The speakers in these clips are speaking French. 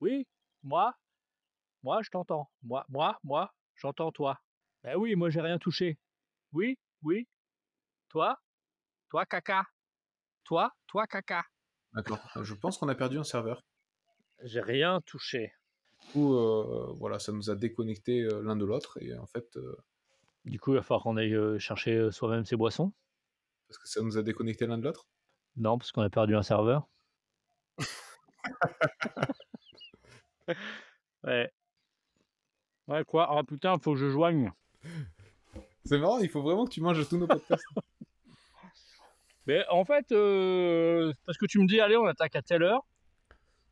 Oui, moi Moi, je t'entends. Moi, moi, moi, j'entends toi. Ben oui, moi, j'ai rien touché. Oui, oui. Toi Toi, caca Toi Toi, caca D'accord. Je pense qu'on a perdu un serveur. J'ai rien touché. Du coup, euh, voilà, ça nous a déconnecté euh, l'un de l'autre. Et en fait, euh, Du coup, il va falloir qu'on aille euh, chercher euh, soi-même ses boissons. parce que ça nous a déconnecté l'un de l'autre? Non, parce qu'on a perdu un serveur. ouais. Ouais, quoi? Ah putain, faut que je joigne. C'est marrant, il faut vraiment que tu manges tous nos podcasts. Mais en fait, euh, parce que tu me dis, allez, on attaque à telle heure.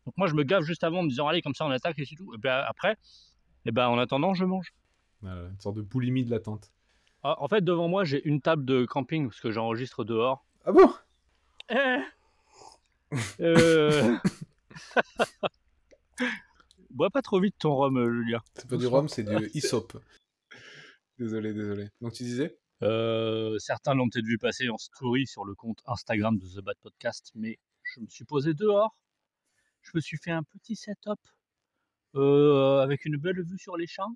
Donc moi, je me gave juste avant en me disant, allez, comme ça, on attaque et c'est tout. Et ben après, et ben en attendant, je mange. Voilà, une sorte de boulimie de l'attente. Ah, en fait, devant moi, j'ai une table de camping parce que j'enregistre dehors. Ah bon? Eh Euh, Bois pas trop vite ton rhum, euh, Julien. C'est pas du rhum, c'est du Isop. désolé, désolé. Donc tu disais Euh, certains l'ont peut-être vu passer en story sur le compte Instagram de The Bad Podcast, mais je me suis posé dehors. Je me suis fait un petit setup euh, avec une belle vue sur les champs.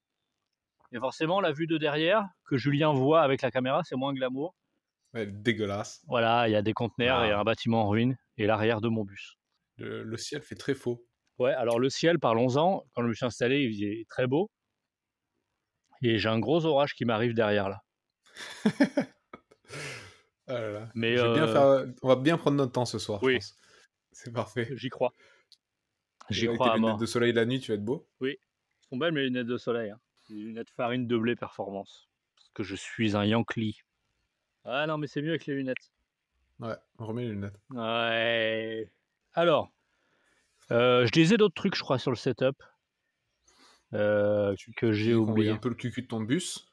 Et forcément, la vue de derrière, que Julien voit avec la caméra, c'est moins glamour. Ouais, dégueulasse. Voilà, il y a des conteneurs Ah. et un bâtiment en ruine et l'arrière de mon bus. Le, le ciel fait très faux. Ouais, alors le ciel, parlons-en. Quand je me suis installé, il faisait très beau. Et j'ai un gros orage qui m'arrive derrière là. Ah là là. Mais, bien euh, faire- On va bien prendre notre temps ce soir. Oui. C'est parfait. J'y crois. J'y Avec crois tes à lunettes mort. de soleil la nuit, tu vas être beau. Elles sont belles mes lunettes de soleil. Hein. Des lunettes farine de blé performance. Parce que je suis un Yankee. Ah non, mais c'est mieux avec les lunettes. Ouais, on remet les lunettes. Ouais. Alors, je disais d'autres trucs, je crois, sur le setup. euh, que j'ai oublié. un peu le cucu de ton bus.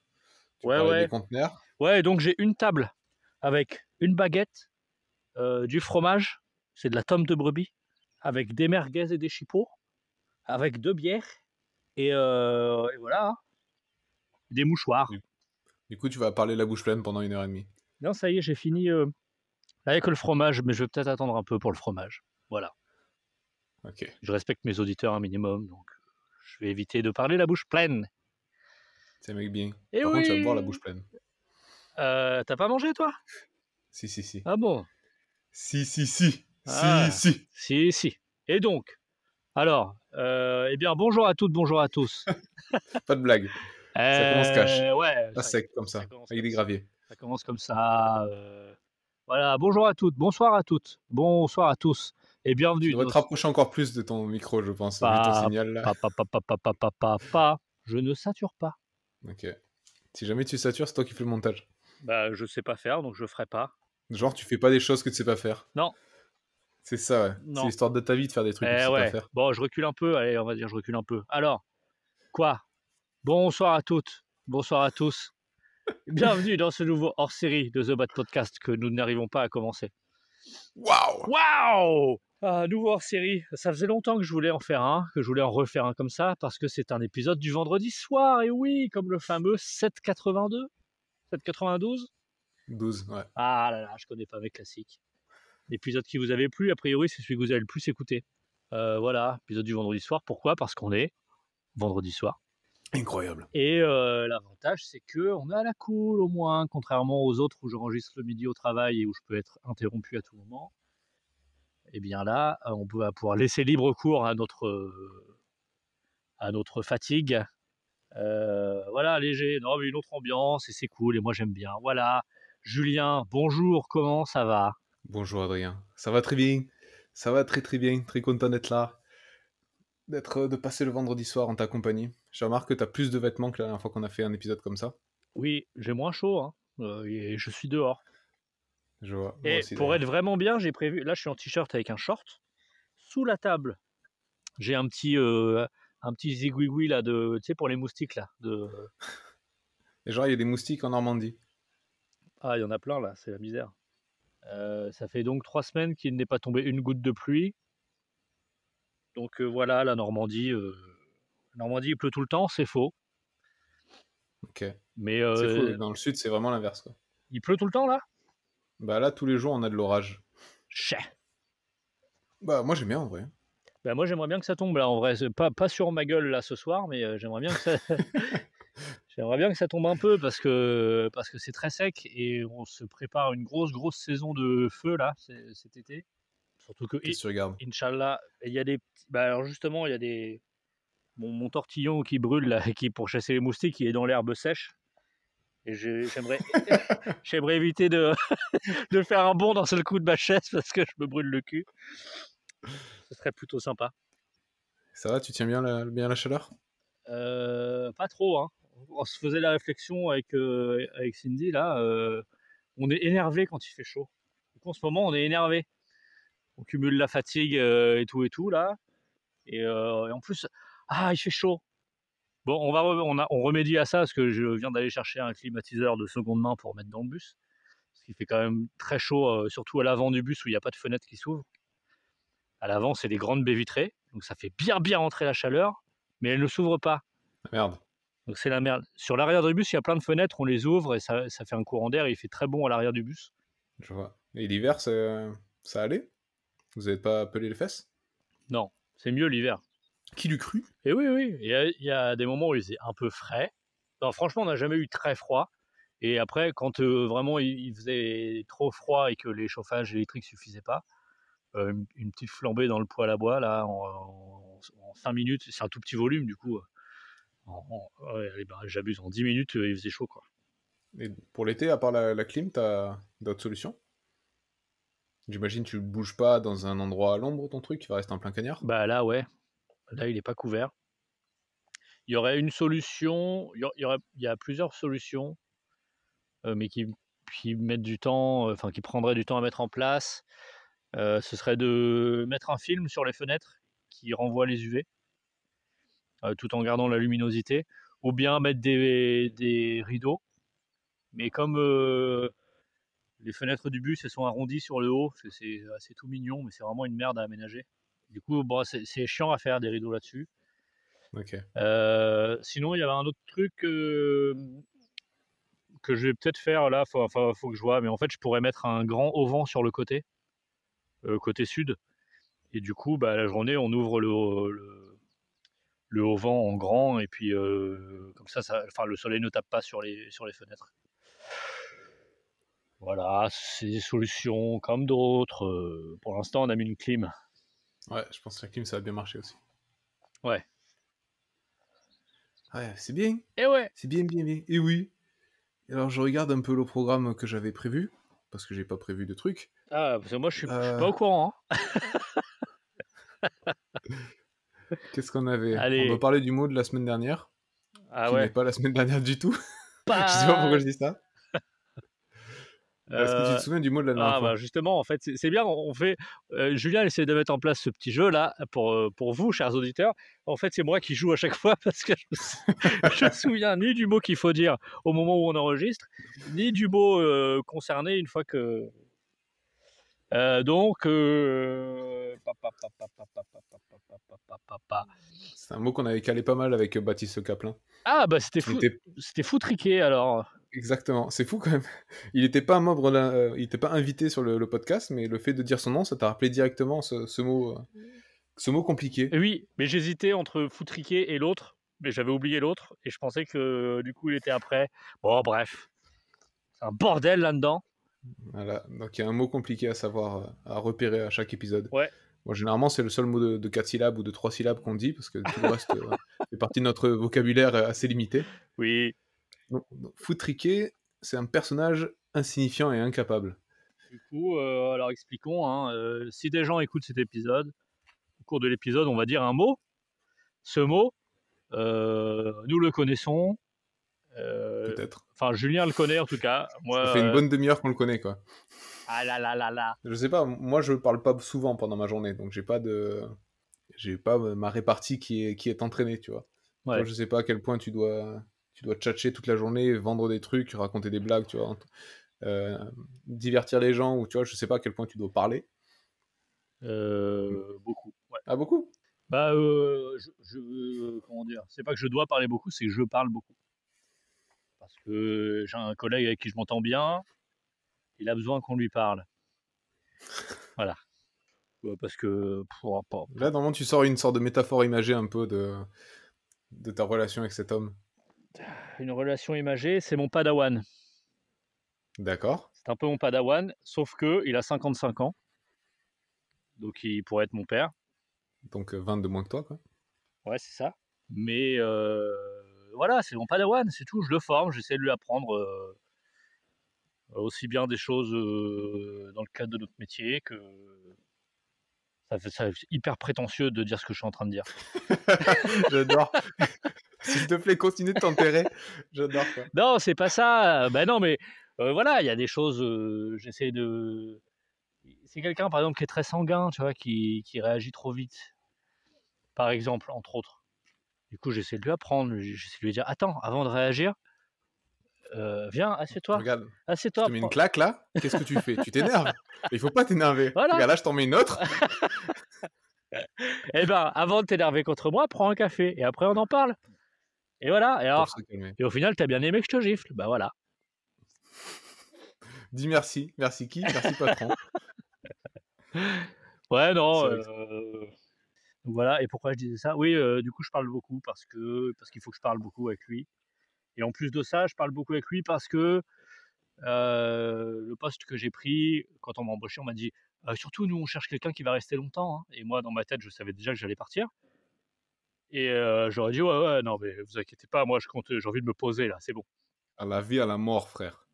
Tu Ouais, ouais. des conteneurs. Ouais, donc j'ai une table avec une baguette, euh, du fromage, c'est de la tome de brebis, avec des merguez et des chipots, avec deux bières, et, euh, et voilà. hein. Des mouchoirs. Du coup, tu vas parler la bouche pleine pendant une heure et demie. Non, ça y est, j'ai fini euh, avec le fromage, mais je vais peut-être attendre un peu pour le fromage. Voilà. Ok. Je respecte mes auditeurs un minimum, donc je vais éviter de parler la bouche pleine. C'est mec bien. Et Par oui contre, tu vas boire la bouche pleine. Euh, T'as pas mangé, toi? Si, si, si. Ah bon? Si, si, si. Ah. Si, si. Si, si. Et donc? Alors, euh, eh bien, bonjour à toutes, bonjour à tous. Pas de blague. Ça commence cash. Euh, Ouais, Pas ça, sec comme ça. ça Avec des graviers. ça commence comme ça. euh, Voilà, bonjour à toutes, bonsoir à toutes, bonsoir à tous, et bienvenue. Tu dois te rapprocher encore plus de ton micro, je pense, pa, ton signal là. Pa, pa, je ne sature pas. Ok. Si jamais tu satures, c'est toi qui fais le montage. Bah, je sais pas faire, donc je ferai pas. Genre, tu fais pas des choses que tu sais pas faire. Non. C'est ça, ouais. C'est l'histoire de ta vie de faire des trucs eh que tu sais ouais. pas faire. Bon, je recule un peu. Allez, on va dire, je recule un peu. Alors, quoi? Bonsoir à toutes. Bonsoir à tous. Bienvenue dans ce nouveau hors-série de The Bad Podcast que nous n'arrivons pas à commencer. Waouh Waouh ah, Nouveau hors-série. Ça faisait longtemps que je voulais en faire un, que je voulais en refaire un comme ça, parce que c'est un épisode du vendredi soir, et oui, comme le fameux 782 792 12, ouais. Ah là là, je connais pas mes classiques. L'épisode qui vous avait plu, a priori, c'est celui que vous avez le plus écouté. Euh, voilà, épisode du vendredi soir. Pourquoi? Parce qu'on est vendredi soir. Incroyable. Et euh, l'avantage, c'est que on est à la cool au moins, contrairement aux autres où j'enregistre le midi au travail et où je peux être interrompu à tout moment. Et bien là, on va pouvoir laisser libre cours à notre à notre fatigue. Euh, voilà, léger. Non, mais une autre ambiance et c'est cool. Et moi, j'aime bien. Voilà. Julien, bonjour. Comment ça va? Bonjour Adrien. Ça va très bien. Ça va très très bien. Très content d'être là. D'être, de passer le vendredi soir en ta compagnie. Je remarque que tu as plus de vêtements que la dernière fois qu'on a fait un épisode comme ça. Oui, j'ai moins chaud. Hein. Euh, et je suis dehors. Je vois. moi Et aussi, pour être vraiment bien, j'ai prévu. Là, je suis en t-shirt avec un short. Sous la table, j'ai un petit, euh, un petit zigouigoui là de, tu sais, pour les moustiques là. De... Et genre, il y a des moustiques en Normandie. Ah, il y en a plein là, c'est la misère. Euh, ça fait donc trois semaines qu'il n'est pas tombé une goutte de pluie. Donc euh, voilà, la Normandie, euh, Normandie, il pleut tout le temps, c'est faux. Ok. Mais faux. Dans le sud, c'est vraiment l'inverse. il pleut tout le temps là? Bah là, tous les jours, on a de l'orage. Chais. Bah moi, j'aime bien en vrai. Bah, moi, j'aimerais bien que ça tombe là, en vrai. Pas, pas sur ma gueule là ce soir, mais euh, j'aimerais bien que ça. J'aimerais bien que ça tombe un peu parce que parce que c'est très sec et on se prépare une grosse grosse saison de feu là cet été. Surtout que Inch'Allah, il y a des bah alors justement, il y a des mon, mon tortillon qui brûle là, qui pour chasser les moustiques, qui est dans l'herbe sèche. Et j'aimerais j'aimerais éviter de de faire un bond d'un seul coup de ma chaise parce que je me brûle le cul. Ce serait plutôt sympa. Ça va, tu tiens bien la, bien la chaleur? Euh, pas trop, hein. On se faisait la réflexion avec, euh, avec Cindy, là. euh, on est énervé quand il fait chaud. Donc, en ce moment, on est énervé. On cumule la fatigue et tout et tout, là. Et, et en plus, ah, il fait chaud. Bon, on, va on, a, on remédie à ça parce que je viens d'aller chercher un climatiseur de seconde main pour mettre dans le bus. Parce qu'il fait quand même très chaud, euh, surtout à l'avant du bus où il n'y a pas de fenêtre qui s'ouvre. À l'avant, c'est des grandes baies vitrées. Donc ça fait bien bien rentrer la chaleur, mais elle ne s'ouvre pas. Ah, Merde. Donc c'est la merde. Sur l'arrière du bus, il y a plein de fenêtres, on les ouvre et ça, ça fait un courant d'air et il fait très bon à l'arrière du bus. Je vois. Et l'hiver, ça, ça allait? Vous n'avez pas pelé les fesses? Non, c'est mieux l'hiver. Qui l'eût cru? Et oui, oui, il y, a, il y a des moments où il faisait un peu frais. Non, franchement, on n'a jamais eu très froid. Et après, quand euh, vraiment il, il faisait trop froid et que les chauffages électriques suffisaient pas, euh, une, une petite flambée dans le poêle à bois, là, en, 5 minutes, c'est un tout petit volume, du coup, euh, en- en- ouais, bah, j'abuse, en 10 minutes, il faisait chaud, quoi. Et pour l'été, à part la, la clim, t'as d'autres solutions? J'imagine tu bouges pas dans un endroit à l'ombre, ton truc, il va rester en plein cagnard? Bah là, ouais. Là, il n'est pas couvert. Il y aurait une solution, il y, a- plusieurs solutions, euh, mais qui, mettent du temps, euh, enfin qui prendraient du temps à mettre en place. Euh, ce serait de mettre un film sur les fenêtres qui renvoie les UV, tout en gardant la luminosité, ou bien mettre des, rideaux. Mais comme les fenêtres du bus elles sont arrondies sur le haut, c'est- c'est tout mignon, mais c'est vraiment une merde à aménager. Du coup, bon, c'est chiant à faire des rideaux là-dessus. Ok. Euh, sinon, il y avait un autre truc euh, que je vais peut-être faire là, faut, faut, faut que je vois, mais en fait, je pourrais mettre un grand auvent sur le côté, euh, côté sud. Et du coup, bah, la journée, on ouvre le, le, le auvent en grand, et puis euh, comme ça, ça le soleil ne tape pas sur les, sur les fenêtres. Voilà, c'est des solutions comme d'autres. Pour l'instant, on a mis une clim. Ouais, je pense que la clim, ça va bien marcher aussi. Ouais. Ouais, c'est bien. Et ouais C'est bien, bien, bien. Et oui. Alors, je regarde un peu le programme que j'avais prévu, parce que j'ai pas prévu de trucs. Ah, parce que moi, je suis, je suis Euh. pas au courant. hein. Qu'est-ce qu'on avait? Allez. On va parler du mot de la semaine dernière, Ah qui n'est ouais. pas la semaine dernière du tout. je sais pas pourquoi je dis ça. Est-ce que tu te souviens du mot de la dernière ah, bah, Justement, en fait, c'est bien. On fait. Euh, Julien essaie de mettre en place ce petit jeu là pour pour vous, chers auditeurs. En fait, c'est moi qui joue à chaque fois parce que je ne me souviens ni du mot qu'il faut dire au moment où on enregistre, ni du mot concerné une fois que. Euh, donc. C'est un mot qu'on avait calé pas mal avec Baptiste Caplin. Ah bah c'était fou, c'était foutriqué alors. Exactement, c'est fou quand même. Il n'était pas membre, euh, il n'était pas invité sur le, le podcast, mais le fait de dire son nom, ça t'a rappelé directement ce, ce mot, euh, ce mot compliqué. Oui, mais j'hésitais entre foutriqué et l'autre, mais j'avais oublié l'autre et je pensais que du coup il était après. Bon, bref, c'est un bordel là-dedans. Voilà, donc il y a un mot compliqué à savoir, euh, à repérer à chaque épisode. Ouais. Bon, généralement, c'est le seul mot de, de 4 syllabes ou de 3 syllabes qu'on dit, parce que tout le reste euh, fait partie de notre vocabulaire assez limité. Oui, Donc, Foutriquet, c'est un personnage insignifiant et incapable. du coup, euh, alors expliquons. hein, euh, si des gens écoutent cet épisode, au cours de l'épisode, on va dire un mot. Ce mot, euh, nous le connaissons. Peut-être. Enfin, Julien le connaît en tout cas. Moi, Ça fait une bonne demi-heure qu'on le connaît, quoi. Ah là là là là. Je sais pas, moi je parle pas souvent pendant ma journée, donc j'ai pas de. J'ai pas ma répartie qui est, qui est entraînée, tu vois. Ouais. Je sais pas à quel point tu dois, tu dois tchatcher toute la journée, vendre des trucs, raconter des blagues, tu vois. euh, divertir les gens, ou tu vois, je sais pas à quel point tu dois parler. Euh, beaucoup. Ouais. Ah, beaucoup? Bah, euh, je, je- comment dire C'est pas que je dois parler beaucoup, c'est que je parle beaucoup. Parce que j'ai un collègue avec qui je m'entends bien, il a besoin qu'on lui parle. Voilà. Parce que pour, pour- Là, normalement, tu sors une sorte de métaphore imagée un peu de, de ta relation avec cet homme. Une relation imagée, c'est mon padawan. D'accord. C'est un peu mon padawan, sauf que il a 55 ans. Donc il pourrait être mon père. Donc euh, 20 de moins que toi, quoi. Ouais, c'est ça. Mais euh, voilà, c'est mon padawan, c'est tout. Je le forme, j'essaie de lui apprendre euh, aussi bien des choses euh, dans le cadre de notre métier que. Ça fait, ça fait hyper prétentieux de dire ce que je suis en train de dire. J'adore. S'il te plaît, continue de t'enterrer. J'adore, quoi. Non, c'est pas ça. Ben non, mais euh, voilà, il y a des choses. euh, J'essaie de. C'est quelqu'un, par exemple, qui est très sanguin, tu vois, qui, qui réagit trop vite. Par exemple, entre autres. Du coup, j'essaie de lui apprendre. J'essaie de lui dire Attends, avant de réagir, euh, viens, assieds-toi. Regarde, je Assieds-toi. te mets une claque là. Qu'est-ce que tu fais? Tu t'énerves. Il faut pas t'énerver. Voilà. Regarde, là, je t'en mets une autre. Eh ben, avant de t'énerver contre moi, prends un café. Et après, on en parle. Et voilà. Et, alors, et au final, t'as bien aimé que je te gifle. Bah voilà. Dis merci. Merci qui Merci patron. Ouais, non. Euh, Voilà, et pourquoi je disais ça? Oui, euh, du coup, je parle beaucoup parce que parce qu'il faut que je parle beaucoup avec lui. Et en plus de ça, je parle beaucoup avec lui parce que euh, le poste que j'ai pris, quand on m'a embauché, on m'a dit Euh, surtout, nous, on cherche quelqu'un qui va rester longtemps. hein. Et moi, dans ma tête, je savais déjà que j'allais partir. Et euh, j'aurais dit Ouais, ouais, non, mais vous inquiétez pas, moi, je compte, j'ai envie de me poser là, c'est bon. À la vie, à la mort, frère.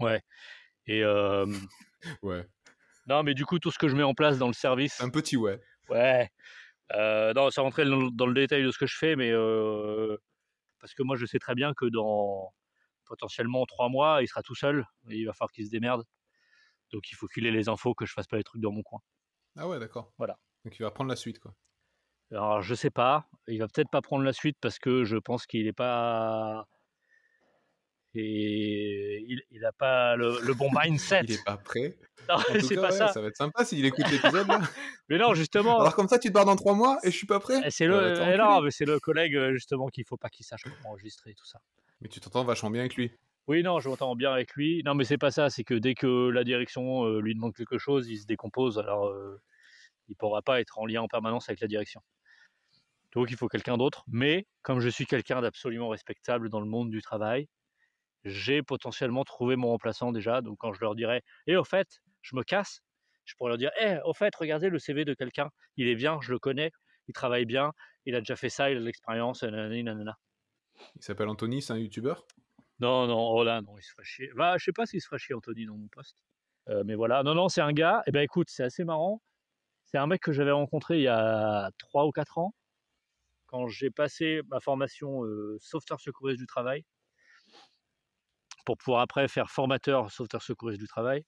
Ouais. Et euh, Ouais. non, mais du coup, tout ce que je mets en place dans le service. Un petit ouais. Ouais. Euh, non, sans rentrer dans, dans le détail de ce que je fais, mais parce que moi, je sais très bien que dans potentiellement trois mois, il sera tout seul et il va falloir qu'il se démerde. Donc, il faut qu'il ait les infos, que je fasse pas les trucs dans mon coin. Ah ouais, d'accord. Voilà. Donc il va prendre la suite, quoi. Alors, je sais pas. Il va peut-être pas prendre la suite parce que je pense qu'il est pas. Et il, il a pas le, le bon mindset. Il est pas prêt. Non, En tout cas, pas ouais, ça. ça va être sympa s'il écoute l'épisode. Mais non, justement. Alors comme ça, tu te barres dans trois mois et je suis pas prêt. eh, C'est le, t'enculer. non, mais c'est le collègue euh, justement qu'il faut pas qu'il sache comment enregistrer et tout ça. Mais tu t'entends vachement bien avec lui. Oui, non, je m'entends bien avec lui. Non, mais c'est pas ça. C'est que dès que la direction euh, lui demande quelque chose, il se décompose. Alors, euh, il pourra pas être en lien en permanence avec la direction. Donc, il faut quelqu'un d'autre. Mais comme je suis quelqu'un d'absolument respectable dans le monde du travail, j'ai potentiellement trouvé mon remplaçant déjà. Donc, quand je leur dirai, et au fait, je me casse, je pourrais leur dire, eh, au fait, regardez le CV de quelqu'un. Il est bien, je le connais, il travaille bien, il a déjà fait ça, il a de l'expérience, nanana. Il s'appelle Anthony, c'est un youtubeur? Non, non, oh là, non, il se ferait chier. Bah, je sais pas s'il se ferait chier, Anthony, dans mon poste. Euh, mais voilà, non, non, c'est un gars. Et ben écoute, c'est assez marrant. C'est un mec que j'avais rencontré il y a 3 ou 4 ans, quand j'ai passé ma formation euh, sauveteur secouriste du travail, pour pouvoir après faire formateur sauveteur secouriste du travail.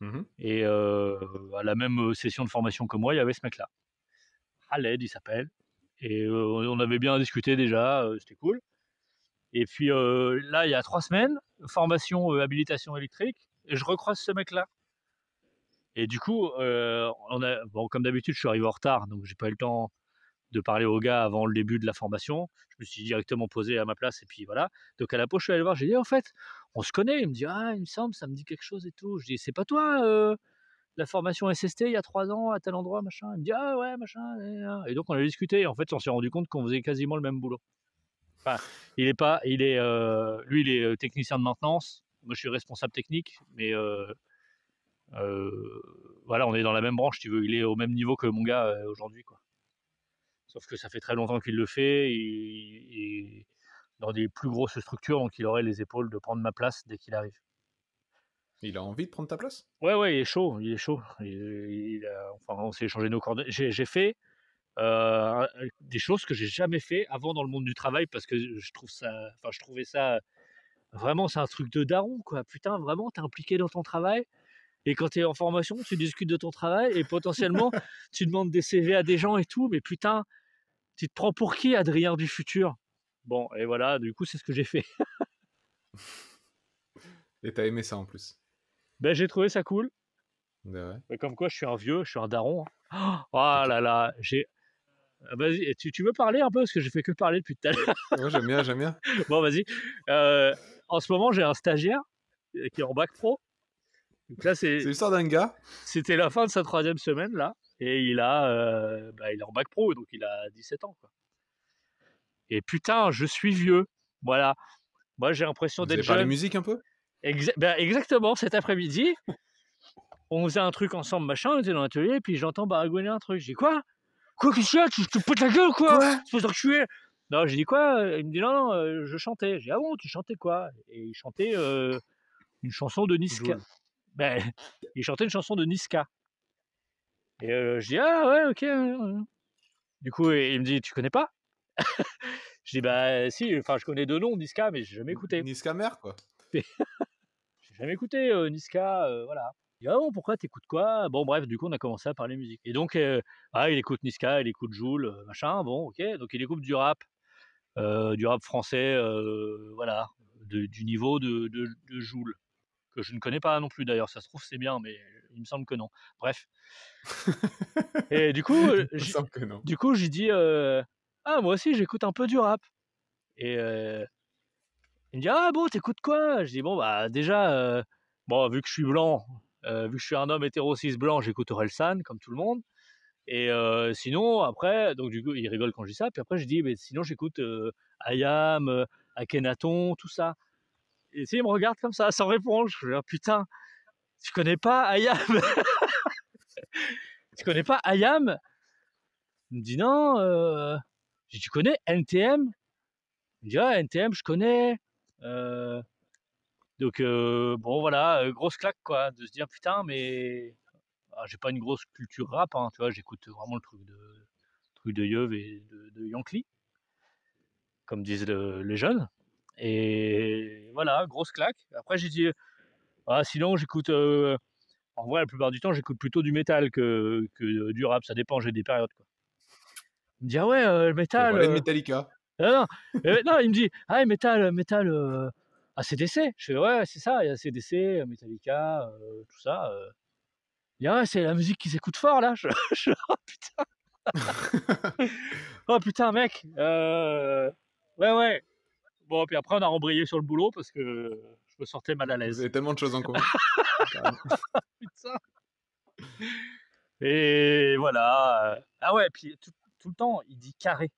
Mhm. Et euh, à la même euh, session de formation que moi, il y avait ce mec-là. Khaled, il s'appelle. Et euh, on avait bien discuté déjà, c'était cool. Et puis là, il y a trois semaines, formation habilitation électrique, et je recroise ce mec-là. Et du coup, bon, comme d'habitude, je suis arrivé en retard, donc j'ai pas eu le temps de parler au gars avant le début de la formation. Je me suis directement posé à ma place, et puis voilà. Donc à la pause, je suis allé voir, j'ai dit, en fait, on se connaît. Il me dit, ah, il me semble, ça me dit quelque chose et tout. Je dis, c'est pas toi la formation SST il y a trois ans à tel endroit, machin. Il me dit, ah ouais, machin. Et, donc on a discuté, en fait, on s'est rendu compte qu'on faisait quasiment le même boulot. Enfin, il est pas, il est, lui, il est technicien de maintenance. Moi, je suis responsable technique, mais voilà, on est dans la même branche, tu veux. Il est au même niveau que mon gars euh, aujourd'hui, quoi. Sauf que ça fait très longtemps qu'il le fait, et, et dans des plus grosses structures, donc il aurait les épaules de prendre ma place dès qu'il arrive. Il a envie de prendre ta place? Ouais, ouais, il est chaud, il est chaud. Il- il a- enfin, on s'est échangé nos coordonnées. J'ai j'ai fait euh, des choses que j'ai jamais fait avant dans le monde du travail parce que je trouve ça, enfin, je trouvais ça vraiment, c'est un truc de daron, quoi. Putain, vraiment, t'es impliqué dans ton travail. Et quand tu es en formation, tu discutes de ton travail et potentiellement, tu demandes des CV à des gens et tout. Mais putain, tu te prends pour qui, Adrien du futur? Bon, et voilà, du coup, c'est ce que j'ai fait. Et t'as aimé ça en plus? Ben, j'ai trouvé ça cool. Ben ouais. Mais comme quoi, je suis un vieux, je suis un daron. hein. Oh là là, j'ai. Ah, Vas-y, tu, tu veux parler un peu? Parce que j'ai fait que parler depuis tout à l'heure. Ouais, j'aime bien, j'aime bien. Bon, vas-y. Euh, en ce moment, j'ai un stagiaire euh, qui est en bac pro. Donc là, c'est- l'histoire d'un gars. c'était la fin de sa troisième semaine là, Et il a, euh, bah, il est en bac pro, donc il a 17 ans. Quoi. Et putain, je suis vieux. Voilà. Moi, j'ai l'impression d'être jeune. musique un peu? Exa- ben, exactement, cet après-midi, on faisait un truc ensemble, machin, on était dans l'atelier, puis j'entends baragouiner un truc. Je dis quoi? Quoi, qu'est-ce qu'il y a? Tu te pètes la gueule, quoi? Quoi? Espèce d'enculé Non, j'ai dit quoi? Il me dit non, non, euh, je chantais. J'ai dit ah bon, tu chantais quoi? Et il chantait euh, une chanson de Niska. Joule. Ben, il chantait une chanson de Niska. Et euh, je dis ah ouais, ok. Du coup, il me dit tu connais pas? Je dis bah si, enfin je connais deux noms, Niska, mais j'ai jamais écouté. Niska mère, quoi. J'ai jamais écouté euh, Niska, euh, voilà. Il dit, ah bon, pourquoi t'écoutes quoi? Bon, bref, du coup, on a commencé à parler musique. Et donc, ah, il écoute Niska, il écoute Joule, machin, bon, ok. Donc, il écoute du rap, du rap français, voilà, de- du niveau de, de, de Joule, que je ne connais pas non plus d'ailleurs. Ça se trouve, c'est bien, mais il me semble que non. Bref. Et du coup, du coup, j'ai dit euh, Ah, moi aussi, j'écoute un peu du rap. Et euh, il me dit Ah, bon, t'écoutes quoi Je dis Bon, bah, déjà, euh, bon, vu que je suis blanc, vu que je suis un homme hétéro cis blanc, j'écoute Orelsan, comme tout le monde. Et sinon, après, donc du coup, il rigole quand je dis ça. Puis après, je dis Mais sinon, j'écoute Ayam, Akhenaton, tout ça. Et tu il me regarde comme ça, sans répondre. Je dis Ah, Putain, tu connais pas Ayam? Tu connais pas Ayam? Il me dit non. Euh... Tu connais NTM Il me dit ah NTM je connais. Euh, Donc euh, bon voilà, euh, grosse claque quoi, de se dire putain mais ah, j'ai pas une grosse culture rap, hein, tu vois, j'écoute vraiment le truc de truc de Yeuve et de, de Yankee, comme disent le- les jeunes. Et voilà, grosse claque. Après j'ai dit ah sinon j'écoute euh, en vrai la plupart du temps j'écoute plutôt du métal que, que du rap, ça dépend, j'ai des périodes quoi. Il me dit ah ouais euh, le métal. euh, Metallica. ah non, euh, non, il me dit Ah, métal, métal, euh, ACDC. Je fais Ouais, c'est ça, il y a ACDC, Metallica, tout ça. Il dit Ah, ouais, c'est la musique qui s'écoute fort là. Je, je- oh putain, oh putain, mec. Ouais, ouais. Bon, puis après, on a rembrayé sur le boulot parce que je me sentais mal à Vous l'aise. avez tellement de choses en commun. Putain. Et voilà. Ah ouais, puis tout, tout le temps, il dit carré.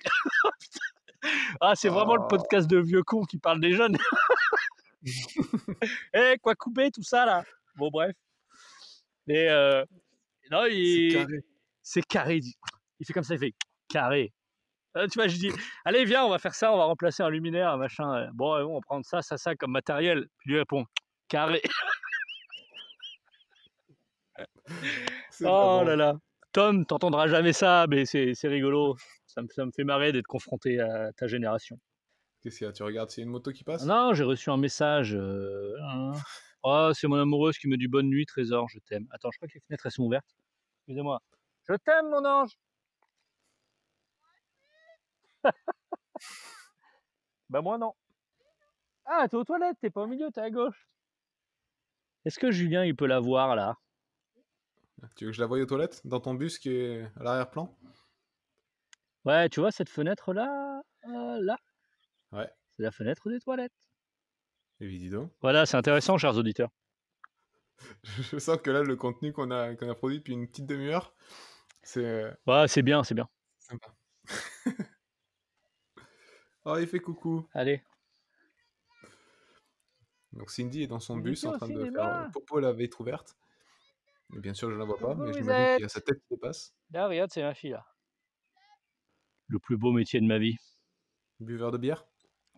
ah, c'est vraiment le Oh. podcast de vieux cons qui parle des jeunes. Eh, quoi couper, tout ça là. Bon, bref. Et euh, non, C'est il... carré. c'est carré. Il, dit- il fait comme ça, il fait carré. Euh, tu vois, je dis, allez, viens, on va faire ça, on va remplacer un luminaire, un machin. euh, Bon, on va prendre ça, ça, ça comme matériel. Puis lui répond, carré. C'est Oh là là. Tom, t'entendras jamais ça, mais c'est c'est rigolo. Ça me, ça me fait marrer d'être confronté à ta génération. Qu'est-ce qu'il y a? Tu regardes s'il y a une moto qui passe? Non, j'ai reçu un message. euh, hein. Oh, c'est mon amoureuse qui me dit bonne nuit, trésor, je t'aime. Attends, je crois que les fenêtres elles sont ouvertes. Excusez-moi. Je t'aime, mon ange. bah moi non. Ah, t'es aux toilettes, t'es pas au milieu, t'es à gauche. Est-ce que Julien il peut la voir là? Tu veux que je la voie aux toilettes? Dans ton bus qui est à l'arrière-plan? Ouais, tu vois cette fenêtre là, euh, là? Ouais. C'est la fenêtre des toilettes. Et puis dis donc. Voilà, c'est intéressant, chers auditeurs. Je sens que là, le contenu qu'on a, qu'on a produit depuis une petite demi-heure, c'est euh, Ouais, c'est bien, c'est bien. sympa. oh, il fait coucou. Allez. Donc Cindy est dans son bus en train de faire euh, popo la vitre ouverte. Et bien sûr, je ne la vois pas, Coucou, mais j'imagine qu'il y a êtes sa tête qui dépasse. Là, regarde, c'est ma fille là. Le plus beau métier de ma vie. Buveur de bière?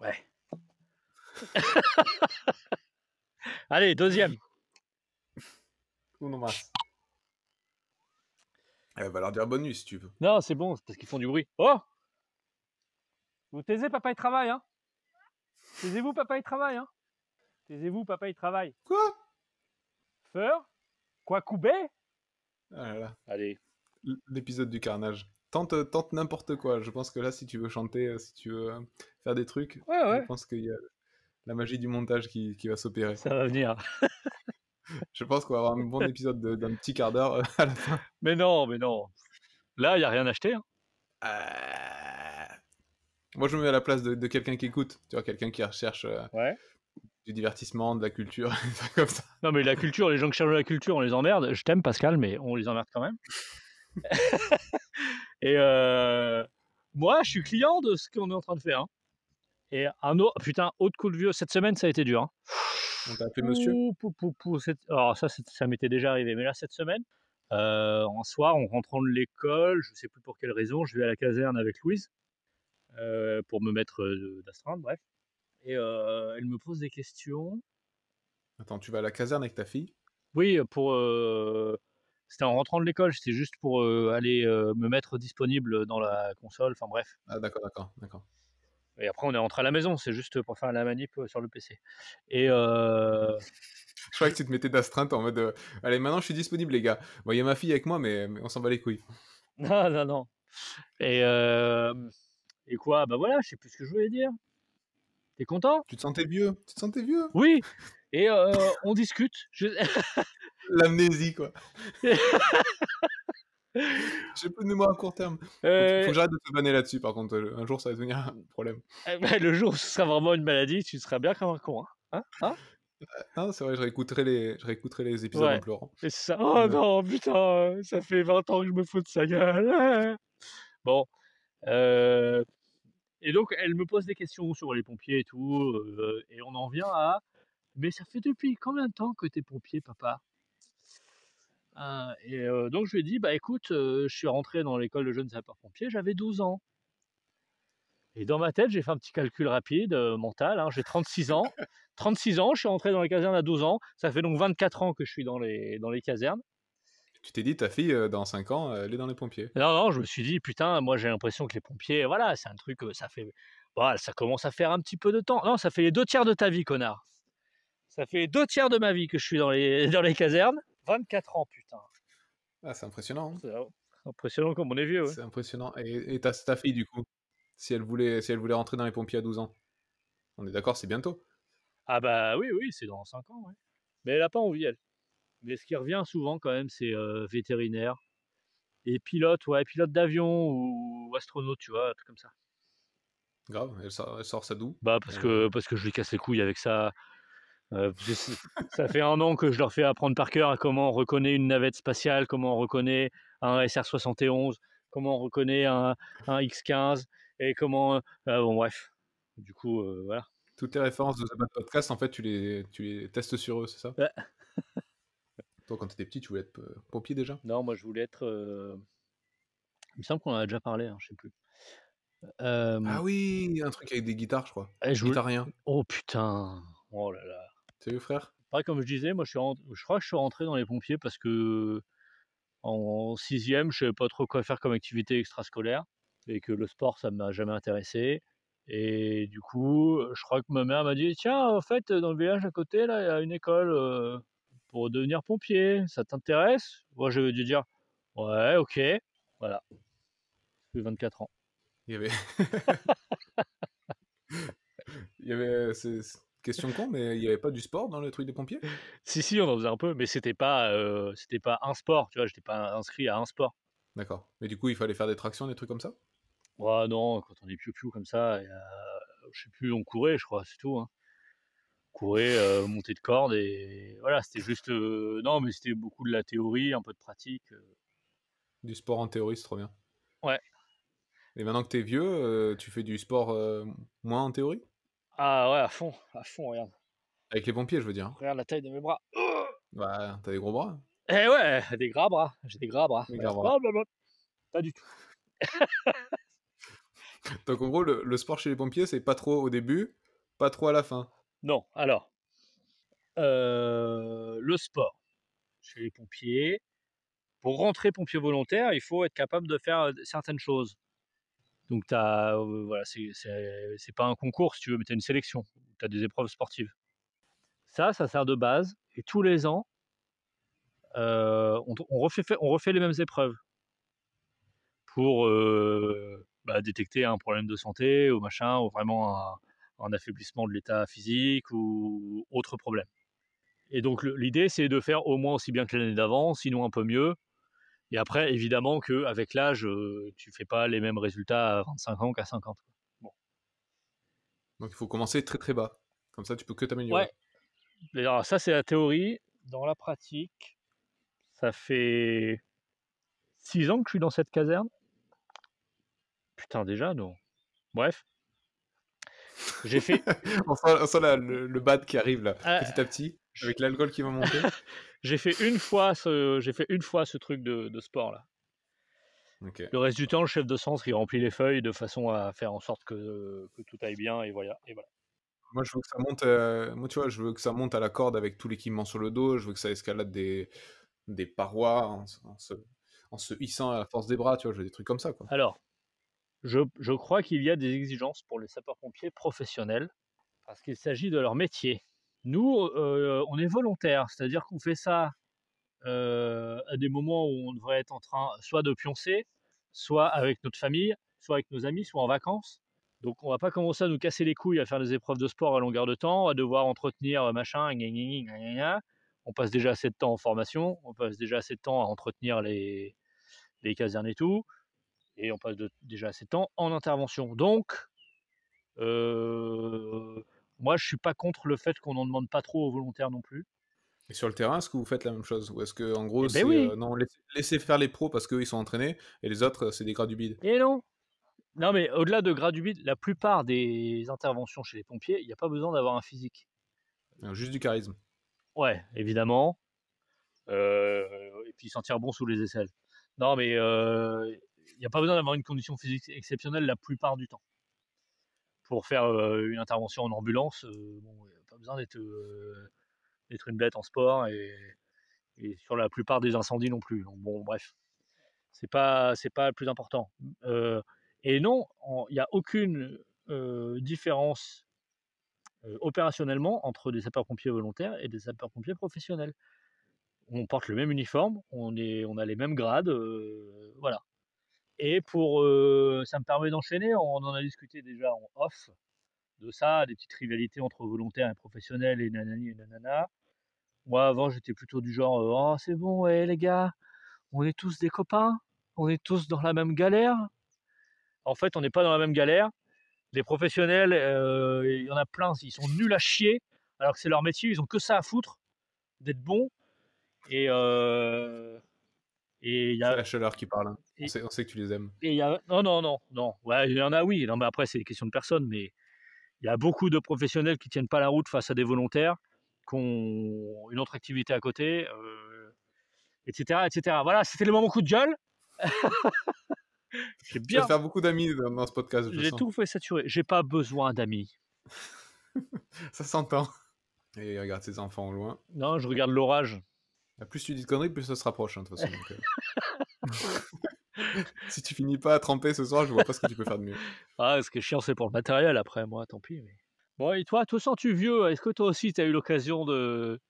Ouais. Allez, deuxième. Non, mince. Elle va leur dire bonne nuit si tu veux. Non, c'est bon, c'est parce qu'ils font du bruit. Oh Vous taisez, papa, il travaille, hein Taisez-vous, papa, il travaille, hein Taisez-vous, papa, il travaille. Quoi? Feur Quoi couper Ah là là, Allez. l'épisode du carnage. Tente, tente n'importe quoi. Je pense que là, si tu veux chanter, euh, si tu veux euh, faire des trucs, Ouais, ouais. je pense qu'il y a la magie du montage qui, qui va s'opérer. Ça va venir. Je pense qu'on va avoir un bon épisode de- d'un petit quart d'heure euh, à la fin. Mais non, mais non. Là, il n'y a rien acheté. Hein. Euh, Moi, je me mets à la place de, de quelqu'un qui écoute. Tu vois, quelqu'un qui recherche euh, Ouais. du divertissement, de la culture, des trucs comme ça. Non, mais la culture, les gens qui cherchent la culture, on les emmerde. Je t'aime, Pascal, mais on les emmerde quand même. et euh, moi, je suis client de ce qu'on est en train de faire. hein. Et un autre, putain, autre coup de vieux. Cette semaine, ça a été dur. hein. On t'a appelé monsieur Pou, pou, pou, pou, cette- Alors ça, ça m'était déjà arrivé. Mais là, cette semaine, euh, en soir, en rentrant de l'école, je sais plus pour quelle raison, je vais à la caserne avec Louise pour me mettre euh, d'astreinte, bref. Et euh, elle me pose des questions. Attends, tu vas à la caserne avec ta fille? Oui, pour. euh, C'était en rentrant de l'école, c'était juste pour euh, aller euh, me mettre disponible dans la console, enfin bref. Ah, d'accord, d'accord, d'accord. Et après, on est rentré à la maison, c'est juste pour faire la manip euh, sur le PC. Et euh, Je croyais que tu te mettais d'astreinte en mode euh, Allez, maintenant je suis disponible, les gars. Bon, il y a ma fille avec moi, mais, mais on s'en bat les couilles. Non, non, non. Et, euh, et quoi? Bah voilà, je sais plus ce que je voulais dire. T'es content? Tu te sentais vieux? Tu te sentais vieux? Oui. Et euh, on discute. Je- L'amnésie, quoi. J'ai plus de mémoire à court terme. Euh, faut que j'arrête de te banner là-dessus, par contre. euh, Un jour, ça va devenir un problème. eh ben, le jour où ce sera vraiment une maladie, tu seras bien comme un con. Hein Hein? Ah, c'est vrai, je réécouterai les, je réécouterai les épisodes Ouais. en pleurant. Et ça. Oh non, putain, ça fait 20 ans que je me fous de sa gueule. Bon. euh, Et donc, elle me pose des questions sur les pompiers et tout. euh, et on en vient à. Mais ça fait depuis combien de temps que t'es pompier, papa? Ah, Et euh, donc, je lui ai dit Bah écoute, euh, je suis rentré dans l'école de jeunes sapeurs-pompiers, j'avais 12 ans. Et dans ma tête, j'ai fait un petit calcul rapide, euh, mental. hein, j'ai 36 ans. 36 ans, je suis rentré dans les casernes à 12 ans. Ça fait donc 24 ans que je suis dans les, dans les casernes. Tu t'es dit, ta fille, euh, dans 5 ans, elle est dans les pompiers. Non, non, je me suis dit, putain, moi j'ai l'impression que les pompiers, voilà, c'est un truc, euh, ça fait. Voilà, ça commence à faire un petit peu de temps. Non, ça fait les deux tiers de ta vie, connard. Ça fait les deux tiers de ma vie que je suis dans les, dans les casernes. 24 ans, putain. Ah, c'est impressionnant. hein. C'est impressionnant comme on est vieux, ouais. C'est impressionnant. Et, et ta, ta fille, du coup, si elle, voulait, si elle voulait rentrer dans les pompiers à 12 ans, on est d'accord, c'est bientôt. Ah bah oui, oui, c'est dans 5 ans, ouais. Mais elle a pas envie, elle. Mais ce qui revient souvent quand même, c'est euh, vétérinaire. Et pilote, ouais, pilote d'avion ou astronaute, tu vois, un truc comme ça. Grave, elle sort, elle sort ça d'où? Bah parce Euh. que parce que je lui casse les couilles avec ça. Euh, ça fait un an que je leur fais apprendre par cœur à comment on reconnaît une navette spatiale, comment on reconnaît un SR-71, comment on reconnaît un, un X-15 et comment... euh, bon bref, du coup euh, voilà. Toutes tes références de Bad Podcast, en fait, tu les, tu les testes sur eux, c'est ça? Ouais. Toi, quand t'étais petit, tu voulais être euh, pompier déjà? Non, moi je voulais être... euh, Il me semble qu'on en a déjà parlé, hein, je sais plus. Euh, Ah oui, un truc avec des guitares, je crois. eh, je voulais- Guitarien. Oh putain Oh là là Salut frère? Pareil, comme je disais, moi je, suis rent- je crois que je suis rentré dans les pompiers parce que en sixième, je savais pas trop quoi faire comme activité extrascolaire et que le sport, ça m'a jamais intéressé. Et du coup, je crois que ma mère m'a dit Tiens, en fait, dans le village à côté, là, il y a une école euh, pour devenir pompier. Ça t'intéresse? Moi, j'avais dû dire Ouais, ok. Voilà. J'ai 24 ans. Il y avait. il y avait. Une question con, mais il n'y avait pas du sport dans le truc des pompiers? Si, si, on en faisait un peu, mais c'était pas, euh, c'était pas un sport, tu vois, j'étais pas inscrit à un sport. D'accord. Mais du coup, il fallait faire des tractions, des trucs comme ça? Ouais, non, quand on est piou-piou comme ça, je sais plus, on courait, je crois, c'est tout. Hein. Courait, euh, monter de corde et voilà, c'était juste. euh, non, mais c'était beaucoup de la théorie, un peu de pratique. Du sport en théorie, c'est trop bien. Ouais. Et maintenant que t'es vieux, tu fais du sport moins en théorie? Ah ouais, à fond, à fond, regarde. Avec les pompiers, je veux dire. Regarde la taille de mes bras. Bah, t'as des gros bras. Eh ouais, des gras bras, j'ai des gras bras. Des gras bras. Oh. Pas du tout. Donc en gros, le, le sport chez les pompiers, c'est pas trop au début, pas trop à la fin. Non, alors, euh, le sport chez les pompiers, pour rentrer pompier volontaire, il faut être capable de faire euh, certaines choses. Donc, euh, voilà, c'est, pas un concours si tu veux, mais tu as une sélection, tu as des épreuves sportives. Ça, ça sert de base, et tous les ans, on, refait, les mêmes épreuves pour bah, détecter un problème de santé ou machin, ou vraiment un, un affaiblissement de l'état physique ou autre problème. Et donc l'idée c'est de faire au moins aussi bien que l'année d'avant, sinon un peu mieux. Et après évidemment qu'avec l'âge, euh, tu fais pas les mêmes résultats à 25 ans qu'à 50. Donc il faut commencer très très bas. Comme ça, tu peux que t'améliorer. Ouais. Alors, ça c'est la théorie. Dans la pratique, ça fait 6 ans que je suis dans cette caserne. Putain, déjà, non. Bref. J'ai fait. on sent, on sent la- le, le bad qui arrive là, Ah, petit à petit, avec l'alcool qui va monter. j'ai fait une fois ce, j'ai fait une fois ce truc de, de sport là. Le reste du temps, le chef de centre, il remplit les feuilles de façon à faire en sorte que, que tout aille bien et voilà. Et voilà. Moi, je veux que ça monte. euh, moi, tu vois, je veux que ça monte à la corde avec tout l'équipement sur le dos. Je veux que ça escalade des, des parois en, se- en se, en se hissant à la force des bras. Tu vois, je veux des trucs comme ça, quoi. Alors, je, crois qu'il y a des exigences pour les sapeurs-pompiers professionnels parce qu'il s'agit de leur métier. Nous, euh, on est volontaires, c'est-à-dire qu'on fait ça euh, à des moments où on devrait être en train soit de pioncer, soit avec notre famille, soit avec nos amis, soit en vacances. Donc on va pas commencer à nous casser les couilles à faire des épreuves de sport à longueur de temps, à devoir entretenir euh, machin, gna gna gna. On passe déjà assez de temps en formation, on passe déjà assez de temps à entretenir les casernes et tout, et on passe de- déjà assez de temps en intervention. Donc, euh, moi je suis pas contre le fait qu'on n'en demande pas trop aux volontaires non plus. Et sur le terrain, est-ce que vous faites la même chose Ou est-ce que, en gros, Eh ben oui. euh, non, laissez, laissez faire les pros parce qu'eux, ils sont entraînés et les autres, c'est des gras du bide. Et non Non mais au-delà de gras du bide, la plupart des interventions chez les pompiers, il n'y a pas besoin d'avoir un physique. Euh, Juste du charisme. Ouais, évidemment. Euh, et puis sentir bon sous les aisselles. Non, mais euh, il n'y a pas besoin d'avoir une condition physique exceptionnelle la plupart du temps. Pour faire euh, une intervention en ambulance, euh, bon, il n'y a pas besoin d'être euh, d'être une bête en sport et, sur la plupart des incendies non plus. Donc, bon, bref, c'est pas c'est pas le plus important. Et non, il n'y a aucune différence opérationnellement entre des sapeurs-pompiers volontaires et des sapeurs-pompiers professionnels. On porte le même uniforme, on, est, on a les mêmes grades, voilà. Et pour, euh, ça me permet d'enchaîner, on en a discuté déjà en off de ça, des petites rivalités entre volontaires et professionnels et nanani et nanana. Moi avant j'étais plutôt du genre, euh, oh c'est bon, ouais, les gars, on est tous des copains, on est tous dans la même galère. En fait, on n'est pas dans la même galère. Les professionnels, euh, il y en a plein, ils sont nuls à chier, alors que c'est leur métier, ils ont que ça à foutre, d'être bons. Et et il y C'est a, la chaleur qui parle. hein. et- On, sait, on sait que tu les aimes. et il y a, non, non, non, non. Ouais, il y en a, oui. Non, mais après, c'est des questions de personnes. Mais il y a beaucoup de professionnels qui tiennent pas la route face à des volontaires, qui ont une autre activité à côté, euh, etc., etc. Voilà, c'était le moment coup de gueule. J'ai bien, vas faire beaucoup d'amis dans, ce podcast, je j'ai tout fait saturer. J'ai pas besoin d'amis. Ça s'entend. Et regarde ses enfants au loin. Non, je regarde l'orage. Ah, Plus tu dis de conneries, plus ça se rapproche, hein, de toute façon. donc, euh. si tu finis pas à tremper ce soir, je vois pas ce que tu peux faire de mieux. Ah, ce qui est chiant, c'est pour le matériel après, moi, tant pis. Mais... Bon, et toi, te sens-tu vieux? Est-ce que toi aussi, tu as eu l'occasion de...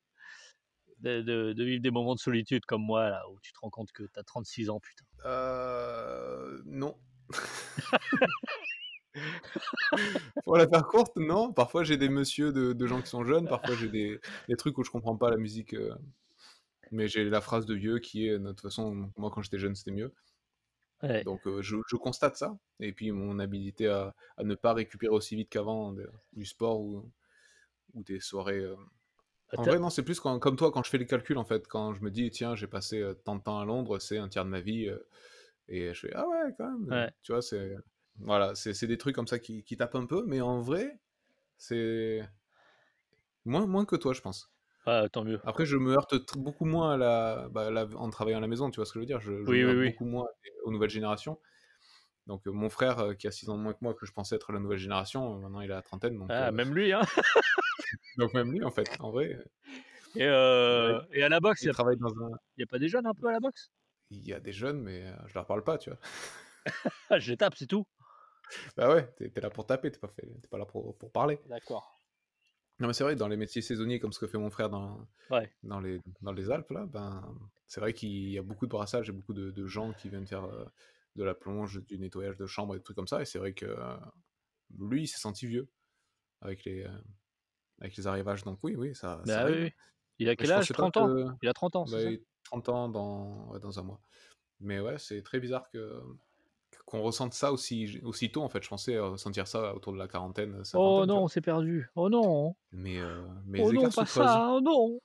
De, de- de vivre des moments de solitude comme moi, là, où tu te rends compte que tu as 36 ans, putain? Euh... Non. Pour la faire courte, non. Parfois j'ai des messieurs de, de gens qui sont jeunes, parfois j'ai des, des trucs où je comprends pas la musique. euh, Mais j'ai la phrase de vieux qui est, de toute façon, moi quand j'étais jeune c'était mieux. Ouais. Donc euh, je, je constate ça. Et puis mon habilité à, à ne pas récupérer aussi vite qu'avant de- du sport ou, ou des soirées. euh. Ah, En vrai, non, c'est plus quand- comme toi quand je fais les calculs en fait. Quand je me dis, tiens, j'ai passé euh, tant de temps à Londres, c'est un tiers de ma vie. euh, et je fais, ah ouais, quand même. Ouais. Tu vois, c'est. Voilà, c'est des trucs comme ça qui, qui tapent un peu, mais en vrai, c'est. Moins, moins que toi, je pense. Ah, tant mieux. Après, je me heurte beaucoup moins à la, bah, la- en travaillant à la maison, tu vois ce que je veux dire Je, je Oui, me heurte oui. beaucoup moins aux nouvelles générations. Donc, euh, mon frère, euh, qui a 6 ans de moins que moi, que je pensais être la nouvelle génération, euh, maintenant il a la trentaine. Donc, Ah, même lui, hein donc même lui, en fait, en vrai, et, et à la boxe, il il n'y a, travaille dans un. y a pas des jeunes un peu à la boxe? Il y a des jeunes, mais je leur parle pas, tu vois. Je les tape, c'est tout. Bah ouais, t'es là pour taper, t'es pas, fait... pas là pour, pour parler. D'accord. Non, mais c'est vrai, dans les métiers saisonniers, comme ce que fait mon frère dans, Ouais. dans, les, dans les Alpes, là, ben, c'est vrai qu'il y a beaucoup de brassage et beaucoup de, de gens qui viennent faire euh, de la plonge, du nettoyage de chambre et des trucs comme ça. Et c'est vrai que euh, lui, il s'est senti vieux avec les, euh, avec les arrivages. Donc oui, oui, ça, Bah arrive. oui, oui. Il a quel âge? pensais pas 30 ans que- Il a 30 ans, bah, ça? il- 30 ans dans, ouais, dans un mois. Mais ouais, c'est très bizarre que qu'on ressente ça aussi, aussi tôt, en fait. Je pensais euh, ressentir ça autour de la quarantaine, Oh cinquantaine, tu non, on s'est perdu. Oh non. Mais, euh, mais Oh non, pas ça. Oh non.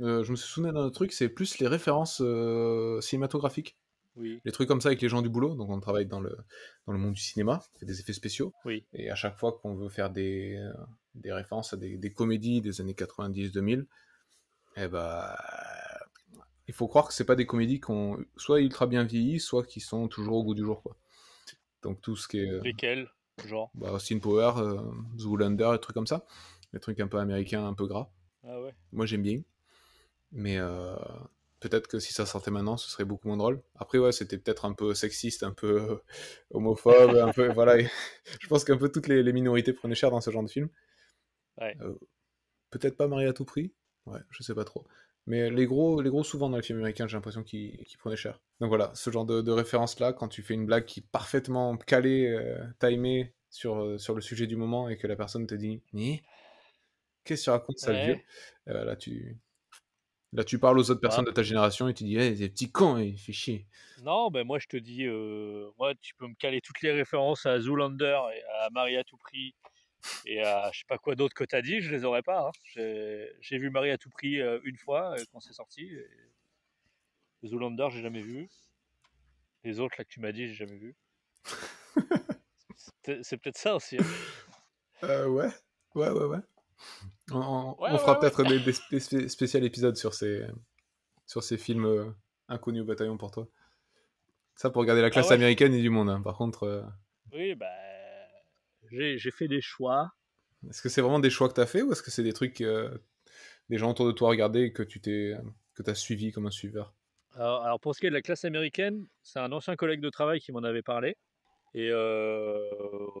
Euh, je me souviens d'un autre truc, c'est plus les références euh, cinématographiques. Oui, les trucs comme ça avec les gens du boulot. Donc on travaille dans le, dans le monde du cinéma, on fait des effets spéciaux. oui. Et à chaque fois qu'on veut faire des, euh, des références à des, des comédies des années 90-2000, eh ben, il faut croire que c'est pas des comédies qui ont soit ultra bien vieilli, soit qui sont toujours au goût du jour. Quoi. Donc tout ce qui est euh, Lesquels Genre bah, Austin Power, euh, Zoolander, des trucs comme ça. Des trucs un peu américains, un peu gras. Ah ouais. Moi j'aime bien. Mais euh, peut-être que si ça sortait maintenant, ce serait beaucoup moins drôle. Après, ouais, c'était peut-être un peu sexiste, un peu euh, homophobe, un peu. Voilà. Je pense qu'un peu toutes les, les minorités prenaient cher dans ce genre de film. Ouais. Euh, peut-être pas Marie à tout prix. Ouais, je sais pas trop. Mais les gros, les gros souvent dans les films américains, j'ai l'impression qu'ils prenaient cher. Donc voilà, ce genre de, de référence-là, quand tu fais une blague qui est parfaitement calée, euh, timée sur, euh, sur le sujet du moment et que la personne te dit Ni Qu'est-ce que tu racontes, sale Ouais. vieux? Euh, Là, tu. Là, tu parles aux autres personnes Ah. de ta génération et tu dis, hey, des petits cons, il fait chier. Non, ben moi je te dis, euh, moi tu peux me caler toutes les références à Zoolander et à Marie à tout prix et à je sais pas quoi d'autre que t'as dit, je les aurais pas. hein. J'ai vu Marie à tout prix une fois quand c'est sorti. Et... Zoolander, j'ai jamais vu. Les autres là que tu m'as dit, j'ai jamais vu. C'est peut- c'est peut-être ça aussi. hein. Euh, ouais, ouais, ouais, ouais. On, Ouais, fera ouais. peut-être des, des spé- spé- spécial épisodes sur ces, sur ces films euh, inconnus au bataillon pour toi. Ça pour regarder la classe Ah ouais? américaine et du monde. hein. Par contre, euh, Oui, bah j'ai fait des choix. est-ce que c'est vraiment des choix que tu as fait ou est-ce que c'est des trucs que des gens autour de toi regardaient et que tu t'es que as suivi comme un suiveur? Alors, alors, pour ce qui est de la classe américaine, c'est un ancien collègue de travail qui m'en avait parlé. Et euh,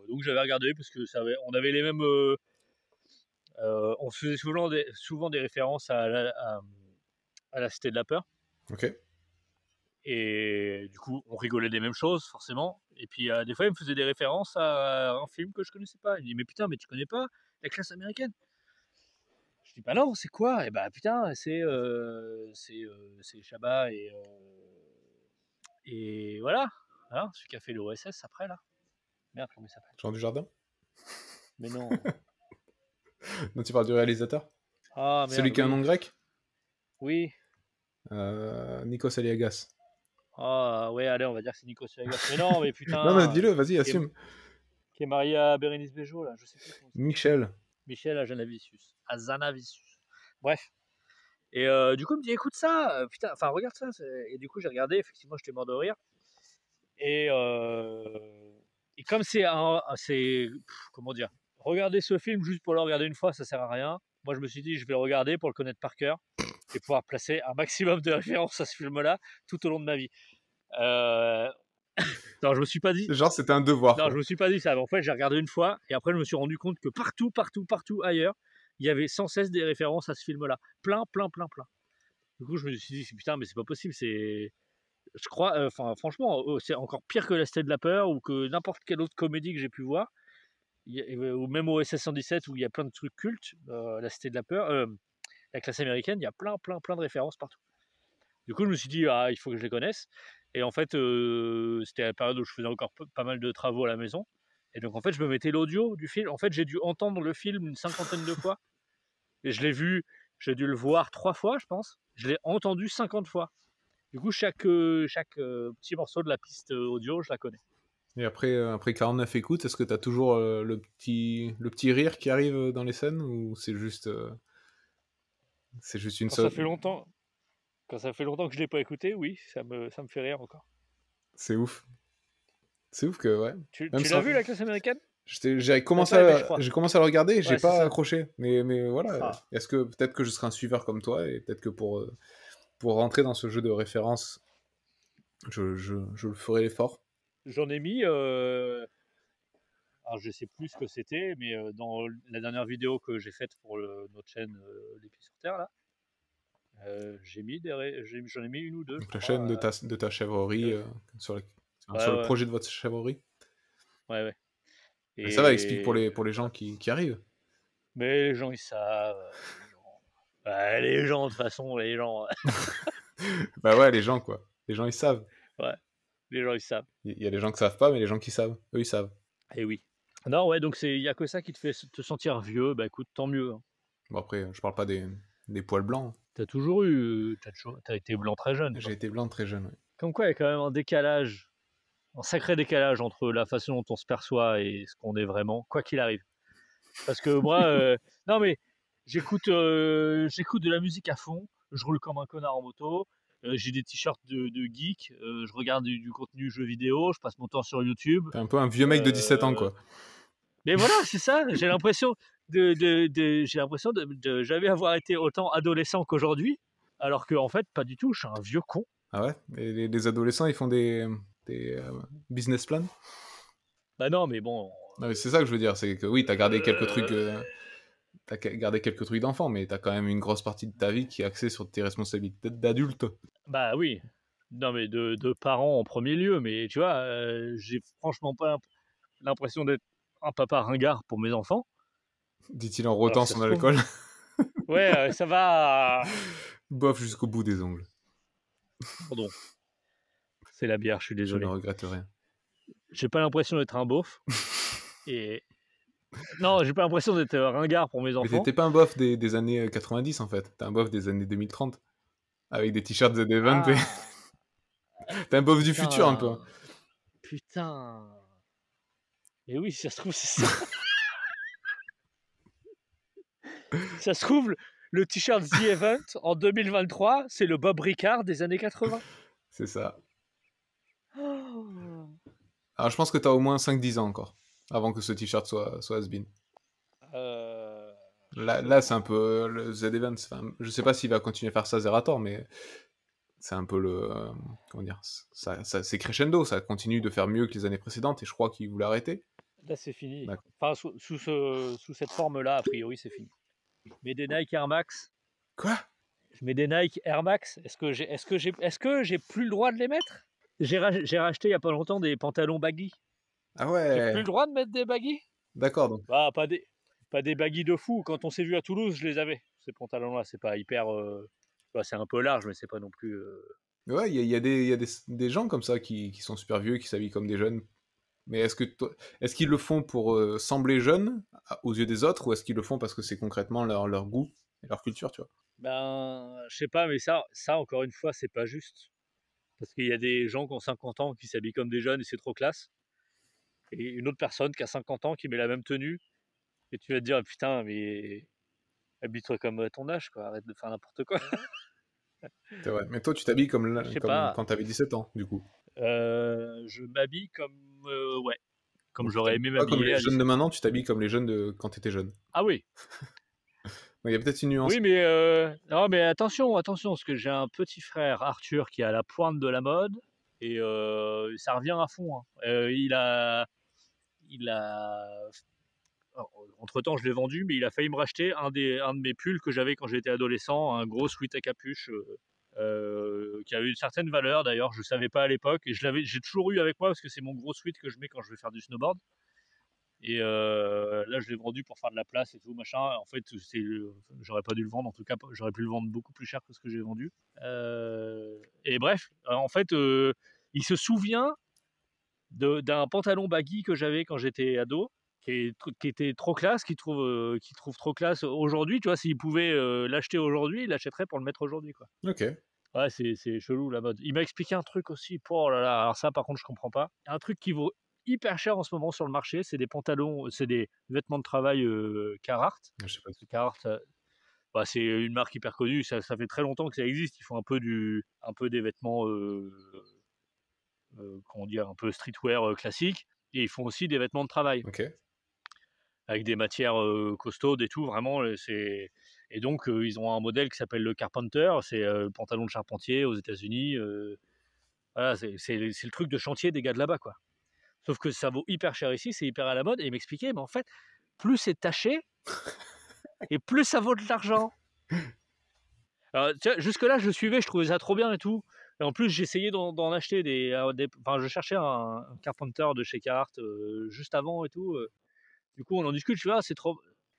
donc j'avais regardé parce que ça avait, on avait les mêmes. euh, euh, on faisait souvent des, souvent des références à la, à, à la Cité de la Peur. Ok. Et du coup, on rigolait des mêmes choses, forcément. Et puis, euh, des fois, il me faisait des références à un film que je connaissais pas. Il me dit, mais putain, mais tu connais pas la classe américaine? Je dis, bah non, c'est quoi? Et bah putain, c'est euh, c'est euh, Chabat et, euh, et voilà. Voilà, celui qui a fait l'OSS après, là. Merde, comment il s'appelle? Jean du Jardin Mais non. Non, tu parles du réalisateur? Ah, Celui qui a un nom grec? Oui. Nikos Aliagas. Ah, ouais, allez, on va dire que c'est Nico Saliagas. Mais non, mais putain. non, mais dis-le, vas-y, assume. Qui est marié à Bérénice Bejo, là, je sais plus comment Michel. Michel Azanavicius. Azanavicius. Bref. Et euh, du coup, il me dit écoute ça, euh, putain, enfin regarde ça. Et du coup, j'ai regardé, effectivement, j'étais mort de rire. Et, euh, et comme c'est c'est Comment dire Regarder ce film juste pour le regarder une fois, ça sert à rien. Moi, je me suis dit, je vais le regarder pour le connaître par cœur et pouvoir placer un maximum de références à ce film-là tout au long de ma vie. Euh, non, je me suis pas dit. Genre, c'était un devoir. Non, quoi. je me suis pas dit ça. mais En fait, j'ai regardé une fois et après, je me suis rendu compte que partout, partout, partout ailleurs, il y avait sans cesse des références à ce film-là. Plein, plein, plein, plein. Du coup, je me suis dit, putain, mais c'est pas possible. C'est, je crois, euh, enfin, franchement, euh, c'est encore pire que La Cité de la Peur ou que n'importe quelle autre comédie que j'ai pu voir. A- ou même au SS 117 où il y a plein de trucs cultes. euh, la Cité de la Peur, euh, la classe américaine, il y a plein, plein, plein de références partout. Du coup, je me suis dit, ah, il faut que je les connaisse. Et en fait, euh, c'était la période où je faisais encore pas mal de travaux à la maison. Et donc, en fait, je me mettais l'audio du film. En fait, j'ai dû entendre le film une cinquantaine de fois. Et je l'ai vu, j'ai dû le voir trois fois, je pense. Je l'ai entendu 50 fois. Du coup, chaque, euh, chaque euh, petit morceau de la piste euh, audio, je la connais. Et après, après 49 écoutes, est-ce que tu as toujours le, petit, le petit rire qui arrive dans les scènes ou c'est juste, c'est juste une Quand seule ça fait longtemps, quand ça fait longtemps que je l'ai pas écouté, oui, ça me, ça me fait rire encore. C'est ouf. C'est ouf que, ouais. Tu, l'as vu, la classe américaine? J'ai commencé, à, j'ai commencé à le regarder j'ai Ouais, pas accroché. Mais, mais voilà, Ah. est-ce que peut-être que je serai un suiveur comme toi et peut-être que pour, euh, pour rentrer dans ce jeu de référence, je, je, je le ferai l'effort? J'en ai mis. euh, Alors, je sais plus ce que c'était, mais euh, dans la dernière vidéo que j'ai faite pour le- notre chaîne euh, Les Pieds sur Terre, là, euh, j'ai mis des. J'en ai mis une ou deux. Donc la crois, chaîne de ta, de ta chèvrerie, euh, sur, la- sur Ouais, le ouais. projet de votre chèvrerie. Ouais, ouais. Mais Ça va, Et- explique pour les, pour les gens qui, qui arrivent. Mais les gens, ils savent. euh, les gens- Ouais, les gens, de toute façon, les gens, Bah ouais, les gens, quoi. Les gens, ils savent. les gens, ils savent. Il y a les gens qui savent pas, mais les gens qui savent, eux, ils savent. Et oui. Non, ouais, donc il n'y a que ça qui te fait te sentir vieux. Bah écoute, tant mieux. hein. Bon, après, je parle pas des, des poils blancs. T'as toujours eu. T'as toujours- t'as été blanc très jeune. J'ai été blanc très jeune, ouais. Comme quoi, il y a quand même un décalage, un sacré décalage entre la façon dont on se perçoit et ce qu'on est vraiment, quoi qu'il arrive. Parce que moi, euh, non mais j'écoute, euh, j'écoute de la musique à fond, je roule comme un connard en moto, euh, j'ai des t-shirts de, de geek, je regarde du, du contenu jeux vidéo, je passe mon temps sur YouTube. T'es un peu un vieux mec de 17 ans, quoi. Mais voilà, c'est ça. J'ai l'impression de, de, de- j'ai l'impression de, de jamais avoir été autant adolescent qu'aujourd'hui, alors que en fait, pas du tout. Je suis un vieux con. Ah ouais? Et les, les adolescents, ils font des, des euh, business plans? Bah non, mais bon. C'est ça que je veux dire, c'est que oui, t'as gardé quelques trucs, euh, t'as ca- gardé quelques trucs d'enfant, mais t'as quand même une grosse partie de ta vie qui est axée sur tes responsabilités d'adulte. Bah oui. Non, mais de, de parents en premier lieu. Mais tu vois, euh, j'ai franchement pas l'imp- l'impression d'être un papa ringard pour mes enfants. Dit-il en rotant son trouve- alcool. Ouais, euh, ça va. Bof jusqu'au bout des ongles. Pardon. C'est la bière, je suis Je désolé. ne regrette rien. J'ai pas l'impression d'être un beauf. Et. Non, j'ai pas l'impression d'être euh, ringard pour mes Mais enfants. t'étais pas un bof des, des années euh, 90 en fait, t'es un bof des années 2030. Avec des t-shirts The Event. Ah, T'es un bof du futur un peu. Putain. Et oui, ça se trouve, c'est ça. ça se trouve, le- t-shirt The Event en 2023, c'est le Bob Ricard des années 80. C'est ça. Oh. Alors je pense que t'as au moins 5-10 ans encore, avant que ce t-shirt soit, soit has-been. Euh, Là, là c'est un peu le Z Event. Enfin, je sais pas s'il va continuer à faire ça Zerator, mais c'est un peu le. euh, comment dire ça, ça, C'est crescendo, ça continue de faire mieux que les années précédentes et je crois qu'il voulait arrêter. Là, c'est fini. D'accord. Enfin, sous, sous ce- sous cette forme-là, a priori, c'est fini. Je mets des Nike Air Max. Quoi? Je mets des Nike Air Max. Est-ce que j'ai, est-ce que j'ai, est-ce que j'ai plus le droit de les mettre? J'ai, ra- j'ai racheté il y a pas longtemps des pantalons baggy. Ah J'ai plus ouais le droit de mettre des baggy? D'accord, donc. Bah, pas des, pas des baggy de fou. Quand on s'est vu à Toulouse, je les avais. Ces pantalons-là, c'est pas hyper. euh, bah, c'est un peu large, mais c'est pas non plus. euh, Mais Ouais, il y a, il y a des, il y a des, des gens comme ça qui, qui sont super vieux, qui s'habillent comme des jeunes. Mais est-ce que est-ce qu'ils le font pour euh, sembler jeunes aux yeux des autres ou est-ce qu'ils le font parce que c'est concrètement leur, leur goût et leur culture, tu vois? Ben, je sais pas, mais ça, ça encore une fois, c'est pas juste. Parce qu'il y a des gens qui ont 50 ans qui s'habillent comme des jeunes et c'est trop classe. Et une autre personne qui a 50 ans qui met la même tenue. Et tu vas te dire, putain, mais habille-toi comme à ton âge, quoi. Arrête de faire n'importe quoi. C'est vrai. Mais toi, tu t'habilles comme, comme quand t'avais 17 ans, du coup. Euh, je m'habille comme. euh, ouais. Comme j'aurais aimé t'habilles Pas comme m'habiller. les jeunes 17. de maintenant, tu t'habilles comme les jeunes de quand t'étais jeune. Ah oui, Il y a peut-être une nuance. Oui, mais euh, non, mais attention, attention, parce que j'ai un petit frère Arthur qui est à la pointe de la mode et euh, ça revient à fond. hein. Euh, il a, il a, entre temps, je l'ai vendu, mais il a failli me racheter un des, un de mes pulls que j'avais quand j'étais adolescent, un gros sweat à capuche. Euh, qui avait une certaine valeur d'ailleurs, je ne savais pas à l'époque, et je l'avais, j'ai toujours eu avec moi parce que c'est mon gros sweat que je mets quand je vais faire du snowboard. Et euh, là, je l'ai vendu pour faire de la place et tout, machin. En fait, c'est, j'aurais pas dû le vendre. En tout cas, j'aurais pu le vendre beaucoup plus cher que ce que j'ai vendu. Euh, et bref, en fait, il se souvient d'un pantalon baggy que j'avais quand j'étais ado, qui, est qui était trop classe, qu'il trouve, euh, qu'il trouve trop classe aujourd'hui. Tu vois, s'il pouvait euh, l'acheter aujourd'hui, il l'achèterait pour le mettre aujourd'hui, quoi. Ok. Ouais, c'est, c'est chelou la mode. Il m'a expliqué un truc aussi. Oh là là, alors ça, par contre, je comprends pas. Un truc qui vaut hyper cher en ce moment sur le marché, c'est des pantalons, c'est des vêtements de travail euh, Carhartt. Je sais pas. Carhartt, bah, c'est une marque hyper connue. Ça, ça fait très longtemps que ça existe. Ils font un peu du, un peu des vêtements, comment dire, un peu streetwear classique. Et ils font aussi des vêtements de travail Ok. Avec des matières costaudes et tout. Vraiment, c'est et donc ils ont un modèle qui s'appelle le Carpenter. C'est le pantalon de charpentier aux États-Unis. voilà, c'est le truc de chantier des gars de là-bas, quoi. Sauf que ça vaut hyper cher ici, c'est hyper à la mode. Et il m'expliquait, mais en fait, plus c'est taché, et plus ça vaut de l'argent. Jusque-là, je le suivais, je trouvais ça trop bien et tout. Et en plus, j'essayais d'en acheter des, des- Enfin, je cherchais un, un Carpenter de chez euh, juste avant et tout. euh. Du coup, on en discute, je suis là, c'est trop.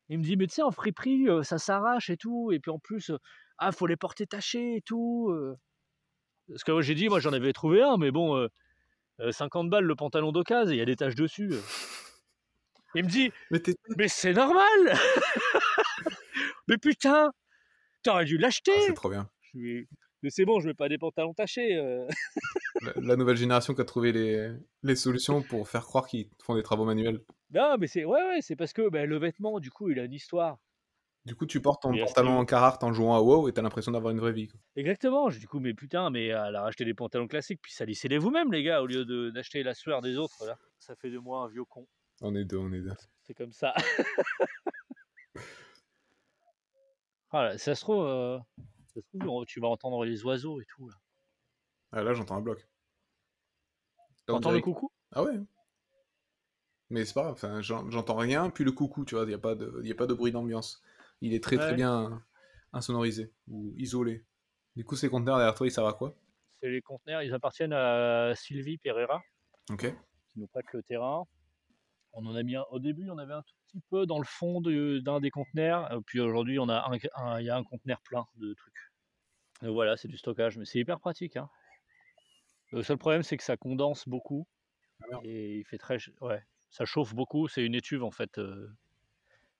Il me dit, mais tu sais, en friperie, euh, ça s'arrache et tout. Et puis en plus, euh, ah, faut les porter tachés et tout. euh. Parce que j'ai dit, moi, j'en avais trouvé un, mais bon, euh, euh, 50 balles le pantalon d'occasion, il y a des taches dessus. Il me dit, Mais c'est normal Mais putain T'aurais dû l'acheter Ah, c'est trop bien. Je lui ai- Mais c'est bon, je mets pas des pantalons tachés. euh. La, la nouvelle génération qui a trouvé les, les solutions pour faire croire qu'ils font des travaux manuels. Non, mais c'est ouais, ouais, c'est parce que ben, le vêtement, du coup, il a une histoire. Du coup, tu portes ton pantalon en Carhartt en jouant à WoW et t'as l'impression d'avoir une vraie vie. quoi. Exactement. Du coup, mais putain, mais elle a racheté des pantalons classiques, puis salissez-les vous-même, les gars, au lieu d'acheter la sueur des autres. Là, ça fait de moi un vieux con. On est deux, on est deux. C'est comme ça. Ah, ça se trouve, euh, se trouve, on- tu vas entendre les oiseaux et tout. Là. Ah, là, j'entends un bloc. T'entends le dirait- coucou? Ah ouais. Mais c'est pas grave, enfin, j'en- j'entends rien, puis le coucou, tu vois, il n'y a, pas de- y a pas de bruit d'ambiance. Il est très très bien insonorisé ou isolé. Du coup, ces conteneurs derrière toi, ils servent à quoi? C'est les conteneurs, ils appartiennent à Sylvie Pereira, Ok. qui nous prête le terrain. On en a mis un, au début, on avait un tout petit peu dans le fond de- d'un des conteneurs, puis aujourd'hui, on a un, y a un conteneur plein de trucs. Voilà, c'est du stockage, mais c'est hyper pratique. hein. Le seul problème, c'est que ça condense beaucoup Ah et il fait très, ouais, ça chauffe beaucoup. C'est une étuve en fait, euh,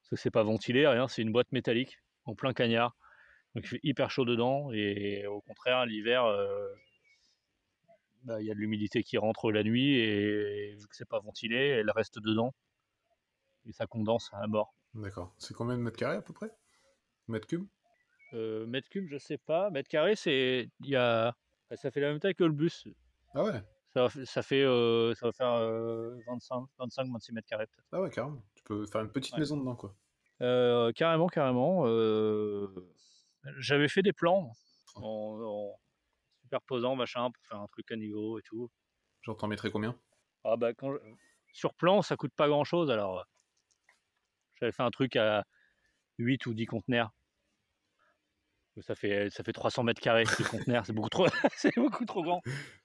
parce que c'est pas ventilé, rien. C'est une boîte métallique en plein cagnard, donc il fait hyper chaud dedans et au contraire, l'hiver. euh, bah, il y a de l'humidité qui rentre la nuit et vu que c'est pas ventilé, elle reste dedans et ça condense à mort. D'accord. C'est combien de mètres carrés à peu près? Mètres cubes? Euh, mètre cube, je sais pas. Mètre carré, c'est il y a bah, ça fait la même taille que le bus. Ah ouais? Ça, fait euh, ça va faire euh, 25 25 26 mètres carrés peut-être. Ah ouais, carrément. Tu peux faire une petite Ouais. maison dedans, quoi. Euh, carrément, carrément. euh, J'avais fait des plans en, en superposant machin pour faire un truc à niveau et tout. Genre, t'en mettrais combien? Ah bah quand je- sur plan, ça coûte pas grand chose alors. J'avais fait un truc à 8 ou 10 conteneurs. Ça fait, ça fait 300 mètres carrés de conteneurs, c'est beaucoup trop, c'est beaucoup trop grand.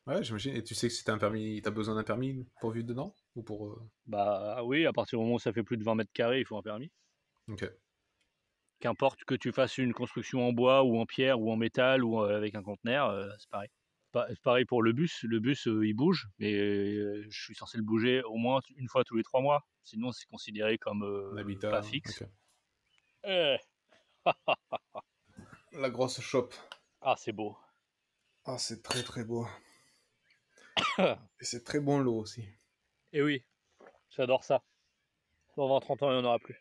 Ouais, j'imagine. Et tu sais que si t'as un permis, t'as besoin d'un permis pour vivre dedans Ou pour. euh, Bah oui, à partir du moment où ça fait plus de 20 mètres carrés, il faut un permis. Ok. Qu'importe que tu fasses une construction en bois ou en pierre ou en métal ou euh, avec un conteneur, euh, c'est pareil. Pareil pour le bus. Le bus, euh, il bouge, mais euh, je suis censé le bouger au moins une fois tous les trois mois. Sinon, c'est considéré comme euh, pas fixe. ok. Eh, La grosse shop. Ah, c'est beau. Ah, c'est très très beau. Et c'est très bon l'eau aussi. Et Eh oui, j'adore ça. Dans 20-30 ans, il n'y en aura plus.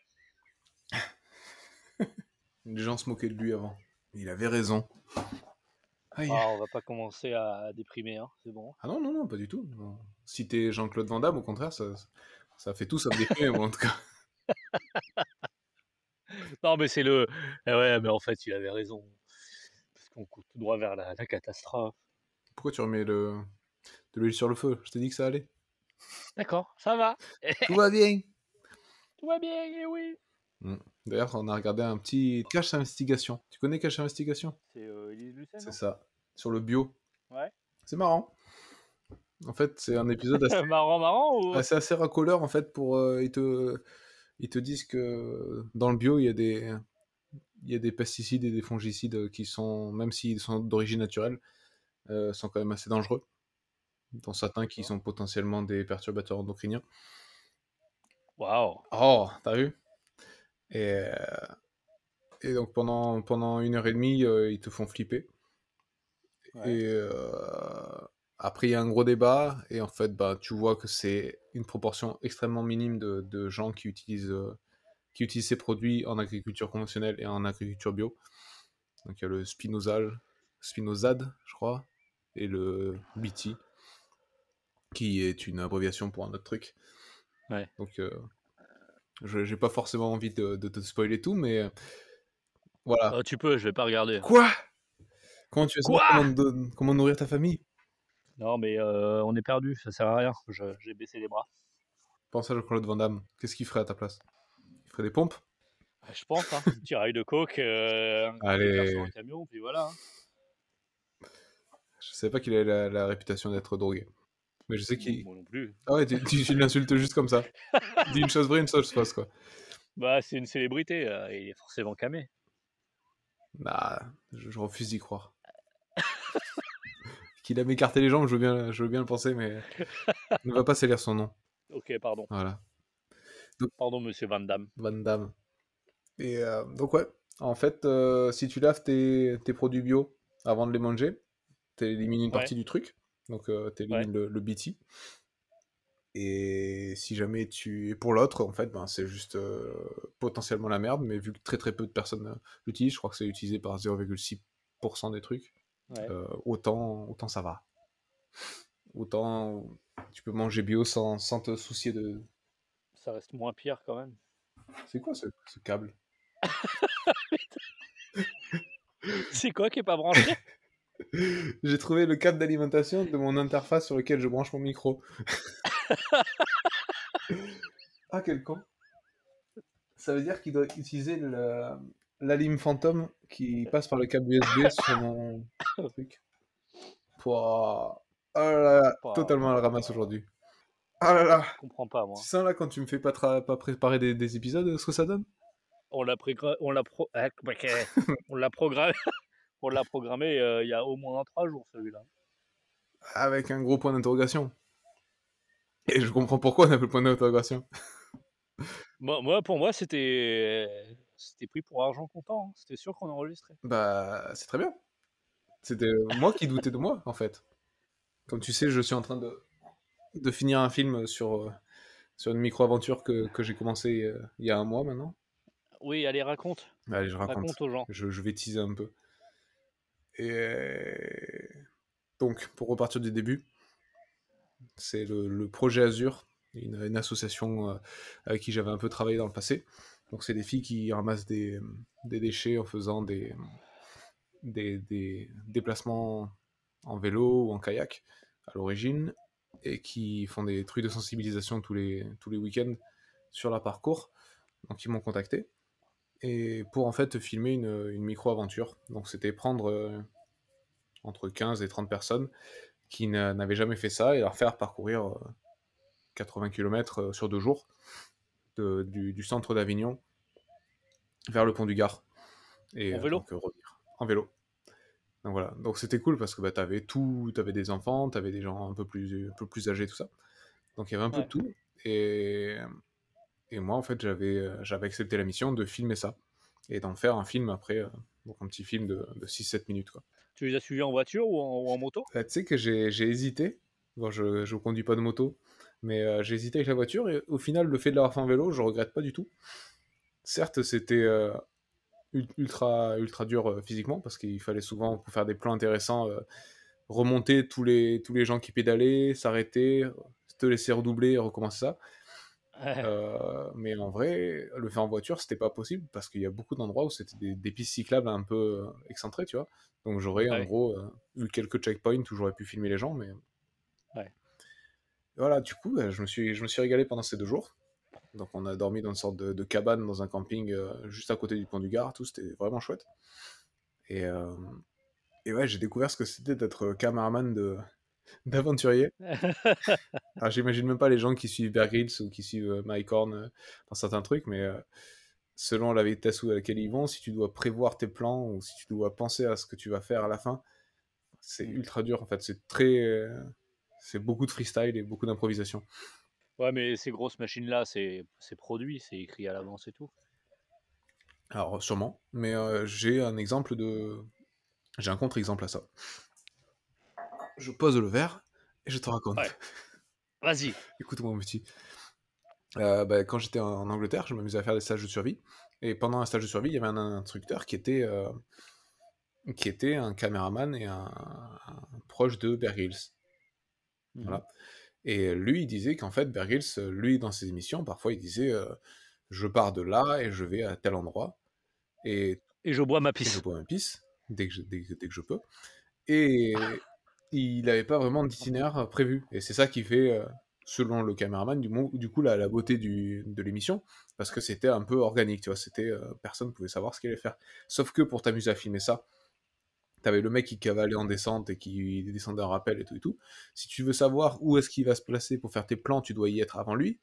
Les gens se moquaient de lui avant. Il avait raison. Ah, on va pas commencer à déprimer, hein, c'est bon. Ah non, non, non, pas du tout. Non. Si t'es Jean-Claude Van Damme, au contraire, ça, ça fait tout ça me déprimer, moi, en tout cas. Non, mais c'est le. Eh ouais, mais en fait, il avait raison. Parce qu'on court tout droit vers la, la catastrophe. Pourquoi tu remets le... de l'huile sur le feu? Je t'ai dit que ça allait. D'accord, ça va. Tout va bien. Tout va bien, et oui. D'ailleurs, on a regardé un petit cache investigation. Tu connais cache investigation? C'est euh, Lucet, C'est ça. Sur le bio. Ouais. C'est marrant. En fait, c'est un épisode assez, marrant, marrant ou... assez, assez racoleur, en fait, pour... euh, ils, te, ils te disent que dans le bio, il y a des... Il y a des pesticides et des fongicides qui sont, même s'ils sont d'origine naturelle, euh, sont quand même assez dangereux. Dont certains qui sont potentiellement des perturbateurs endocriniens. Waouh. Oh, t'as vu? Et, euh, et donc pendant, pendant une heure et demie, euh, ils te font flipper. Ouais. Et euh, après, il y a un gros débat, et en fait, bah, tu vois que c'est une proportion extrêmement minime de, de gens qui utilisent, qui utilisent ces produits en agriculture conventionnelle et en agriculture bio. Donc il y a le spinosal, spinosad, je crois, et le BT, qui est une abréviation pour un autre truc. Ouais. Donc, euh, j'ai pas forcément envie de, de te spoiler tout, mais euh, voilà. Ah, tu peux, je vais pas regarder. Quoi? Comment tu Quoi? comment, comment nourrir ta famille? Non, mais euh, on est perdu, ça sert à rien. J'ai baissé les bras. Pense à Jean-Claude Van Damme. Qu'est-ce qu'il ferait à ta place? Il ferait des pompes? Ouais, Je pense, hein. Une tiraille de coke, euh, un Allez. un camion, puis voilà. hein. Je savais pas qu'il avait la, la réputation d'être drogué. Mais je sais qu'il. Moi non plus. Ah ouais, tu, tu, tu l'insultes juste comme ça. Dis une chose vraie, une chose fausse, quoi. Bah, c'est une célébrité, euh, il est forcément camé. Bah, je, je refuse d'y croire. qu'il a m'écarté les jambes, je veux, bien, je veux bien le penser, mais ne va pas salir son nom. Ok, pardon. Voilà. Pardon, monsieur Van Damme. Van Damme. Et euh, donc ouais, en fait, euh, si tu laves tes, tes produits bio avant de les manger, tu élimines une Ouais. partie du truc. Donc, tu élimines le, le BT. Et si jamais tu. Et pour l'autre, en fait, ben, c'est juste euh, potentiellement la merde, mais vu que très très peu de personnes euh, l'utilisent, je crois que c'est utilisé par 0,6% des trucs, Ouais. euh, autant, autant ça va. Autant tu peux manger bio sans, sans te soucier de. Ça reste moins pire quand même. C'est quoi ce, ce câble? C'est quoi qui est pas branché? J'ai trouvé le câble d'alimentation de mon interface sur lequel je branche mon micro. ah, quel con. Ça veut dire qu'il doit utiliser le- la lime fantôme qui passe par le câble USB sur mon truc. Pouah. Oh là là, Pouah. totalement à la ramasse aujourd'hui. Ah là là. Je comprends pas moi. Tu sens là quand tu me fais pas, tra- pas préparer des, des épisodes ce que ça donne? On l'a prégra- on l'a pro- ah, on l'a programmé. On l'a programmé euh, il y a au moins trois jours celui-là. Avec un gros point d'interrogation. Et je comprends pourquoi on a le point d'interrogation. Moi, moi, pour moi, c'était c'était pris pour argent comptant. hein. C'était sûr qu'on enregistrait. Bah, c'est très bien. C'était moi qui doutais de moi, en fait. Comme tu sais, je suis en train de, de finir un film sur, sur une micro-aventure que, que j'ai commencé euh, il y a un mois maintenant. Oui, allez, raconte. Allez, je raconte. Raconte aux gens. Je, je vais teaser un peu. Et donc, pour repartir du début, c'est le, projet Azure, une, association euh, avec qui j'avais un peu travaillé dans le passé. Donc, c'est des filles qui ramassent des, déchets en faisant des déplacements en vélo ou en kayak à l'origine et qui font des trucs de sensibilisation tous les, tous les week-ends sur leur parcours. Donc, ils m'ont contacté et pour en fait filmer une, une micro-aventure. Donc c'était prendre euh, entre 15 et 30 personnes qui n'a- n'avaient jamais fait ça et leur faire parcourir euh, 80 km sur deux jours de- du, du centre d'Avignon vers le pont du Gard. Et, En euh, vélo donc, euh. En vélo. Donc voilà, donc c'était cool parce que bah, t'avais tout, t'avais des enfants, t'avais des gens un peu plus, un peu plus âgés, tout ça. Donc il y avait un peu de tout. Et, et moi, en fait, j'avais euh, j'avais accepté la mission de filmer ça et d'en faire un film après, euh, donc un petit film de, de 6-7 minutes. Quoi. Tu les as suivis en voiture ou en, ou en moto? Euh, tu sais que j'ai j'ai hésité, bon, je ne conduis pas de moto, mais euh, j'ai hésité avec la voiture et au final, le fait de l'avoir fait en vélo, je regrette pas du tout. Certes, c'était ul- ultra, ultra dur euh, physiquement parce qu'il fallait souvent, pour faire des plans intéressants, euh, remonter tous les, tous les gens qui pédalaient, s'arrêter, te laisser redoubler et recommencer ça. Euh, mais en vrai, le faire en voiture, c'était pas possible parce qu'il y a beaucoup d'endroits où c'était des, des pistes cyclables un peu euh, excentrées, tu vois. Donc j'aurais en gros euh, eu quelques checkpoints où j'aurais pu filmer les gens, mais. Ouais. Voilà, du coup, euh, je me, suis, je me suis régalé pendant ces deux jours. Donc on a dormi dans une sorte de, de cabane dans un camping euh, juste à côté du pont du Gard, tout, c'était vraiment chouette. Et, et ouais, j'ai découvert ce que c'était d'être cameraman de d'aventurier. Alors j'imagine même pas les gens qui suivent Bear Grylls ou qui suivent euh, Mike Horn euh, dans certains trucs, mais euh, selon la vitesse à laquelle ils vont, si tu dois prévoir tes plans ou si tu dois penser à ce que tu vas faire à la fin, c'est ultra dur en fait. C'est très, c'est beaucoup de freestyle et beaucoup d'improvisation. Ouais, mais ces grosses machines-là, c'est c'est produit, c'est écrit à l'avance et tout. Alors sûrement, mais euh, j'ai un exemple de, j'ai un contre-exemple à ça. Je pose le verre et je te raconte. Ouais. Vas-y. Écoute-moi, mon petit. Euh, bah, quand j'étais en Angleterre, je m'amusais à faire des stages de survie. Et pendant un stage de survie, il y avait un instructeur qui était, euh, qui était un caméraman et un, un proche de Bear. Mhm. Voilà. Et lui, il disait qu'en fait, Bear lui, dans ses émissions, parfois, il disait euh, Je pars de là et je vais à tel endroit. Et Et je bois ma et je pisse. bois ma pisse dès que je, dès que je peux. Et il n'avait pas vraiment d'itinéraire prévu. Et c'est ça qui fait, euh, selon le caméraman, du, coup la, beauté de l'émission, parce que c'était un peu organique, tu vois. C'était euh, personne ne pouvait savoir ce qu'il allait faire. Sauf que pour t'amuser à filmer ça, t'avais le mec qui cavalait en descente et qui descendait en rappel et tout et tout. Si tu veux savoir où est-ce qu'il va se placer pour faire tes plans, tu dois y être avant lui.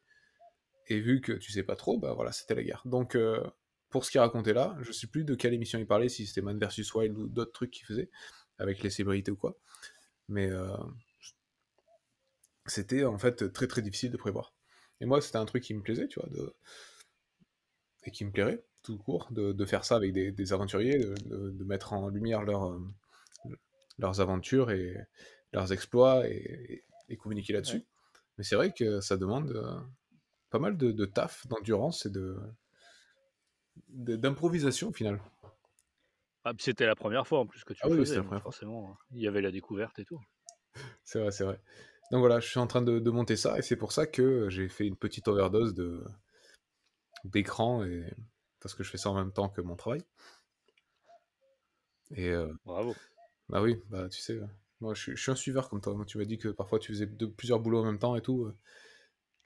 Et vu que tu sais pas trop, bah voilà, c'était la guerre. Donc, euh, pour ce qu'il racontait là, je sais plus de quelle émission il parlait, si c'était Man vs Wild ou d'autres trucs qu'il faisait, avec les célébrités ou quoi. Mais euh, c'était en fait très très difficile de prévoir. Et moi, c'était un truc qui me plaisait, tu vois, de... et qui me plairait, tout court, de, de faire ça avec des, des aventuriers, de, mettre en lumière leur, euh, leurs aventures et leurs exploits et, et communiquer là-dessus. Mais c'est vrai que ça demande euh, pas mal de, de taf, d'endurance et de- d'improvisation au final. Ah, c'était la première fois en plus que tu Ah le oui, faisais, donc forcément, hein. il y avait la découverte et tout. C'est vrai, c'est vrai. Donc voilà, je suis en train de, de monter ça et c'est pour ça que j'ai fait une petite overdose de d'écran et parce que je fais ça en même temps que mon travail. Et euh, Bravo. bah oui, bah tu sais, moi je, suis- je suis un suiveur comme toi. Moi, tu m'as dit que parfois tu faisais de, plusieurs boulots en même temps et tout. euh.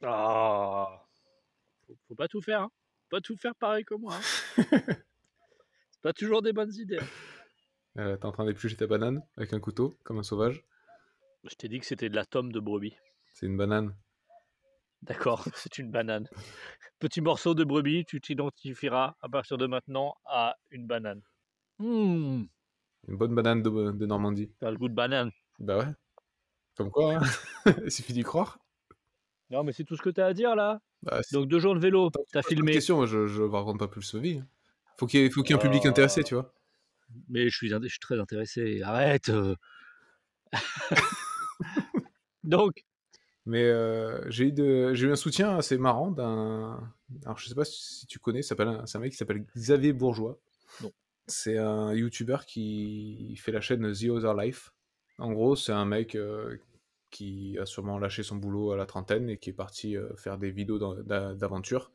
Ah, faut, faut pas tout faire, hein. Pas tout faire pareil que moi. hein. Pas toujours des bonnes idées. hein. Euh, T'es en train d'éplucher ta banane avec un couteau, comme un sauvage. Je t'ai dit que c'était de la tome de brebis. C'est une banane. D'accord, c'est une banane. Petit morceau de brebis, tu t'identifieras à partir de maintenant à une banane. Mmh, Une bonne banane de, de Normandie. t'as le goût de banane. Bah ouais. Comme quoi, hein il suffit d'y croire. Non, mais c'est tout ce que t'as à dire là. Bah, c'est- Donc deux jours de vélo, t'as filmé. question, je, je raconte pas plus ma vie. Faut qu'il y ait, faut qu'il y ait un public intéressé, tu vois. Mais je suis, int- je suis très intéressé. Arrête. euh. Donc, Mais euh, j'ai eu, de- j'ai eu un soutien assez marrant d'un. Alors, je sais pas si tu connais, un- c'est un mec qui s'appelle Xavier Bourgeois. Non. C'est un YouTuber qui fait la chaîne The Other Life. En gros, c'est un mec euh, qui a sûrement lâché son boulot à la trentaine et qui est parti euh, faire des vidéos d'aventure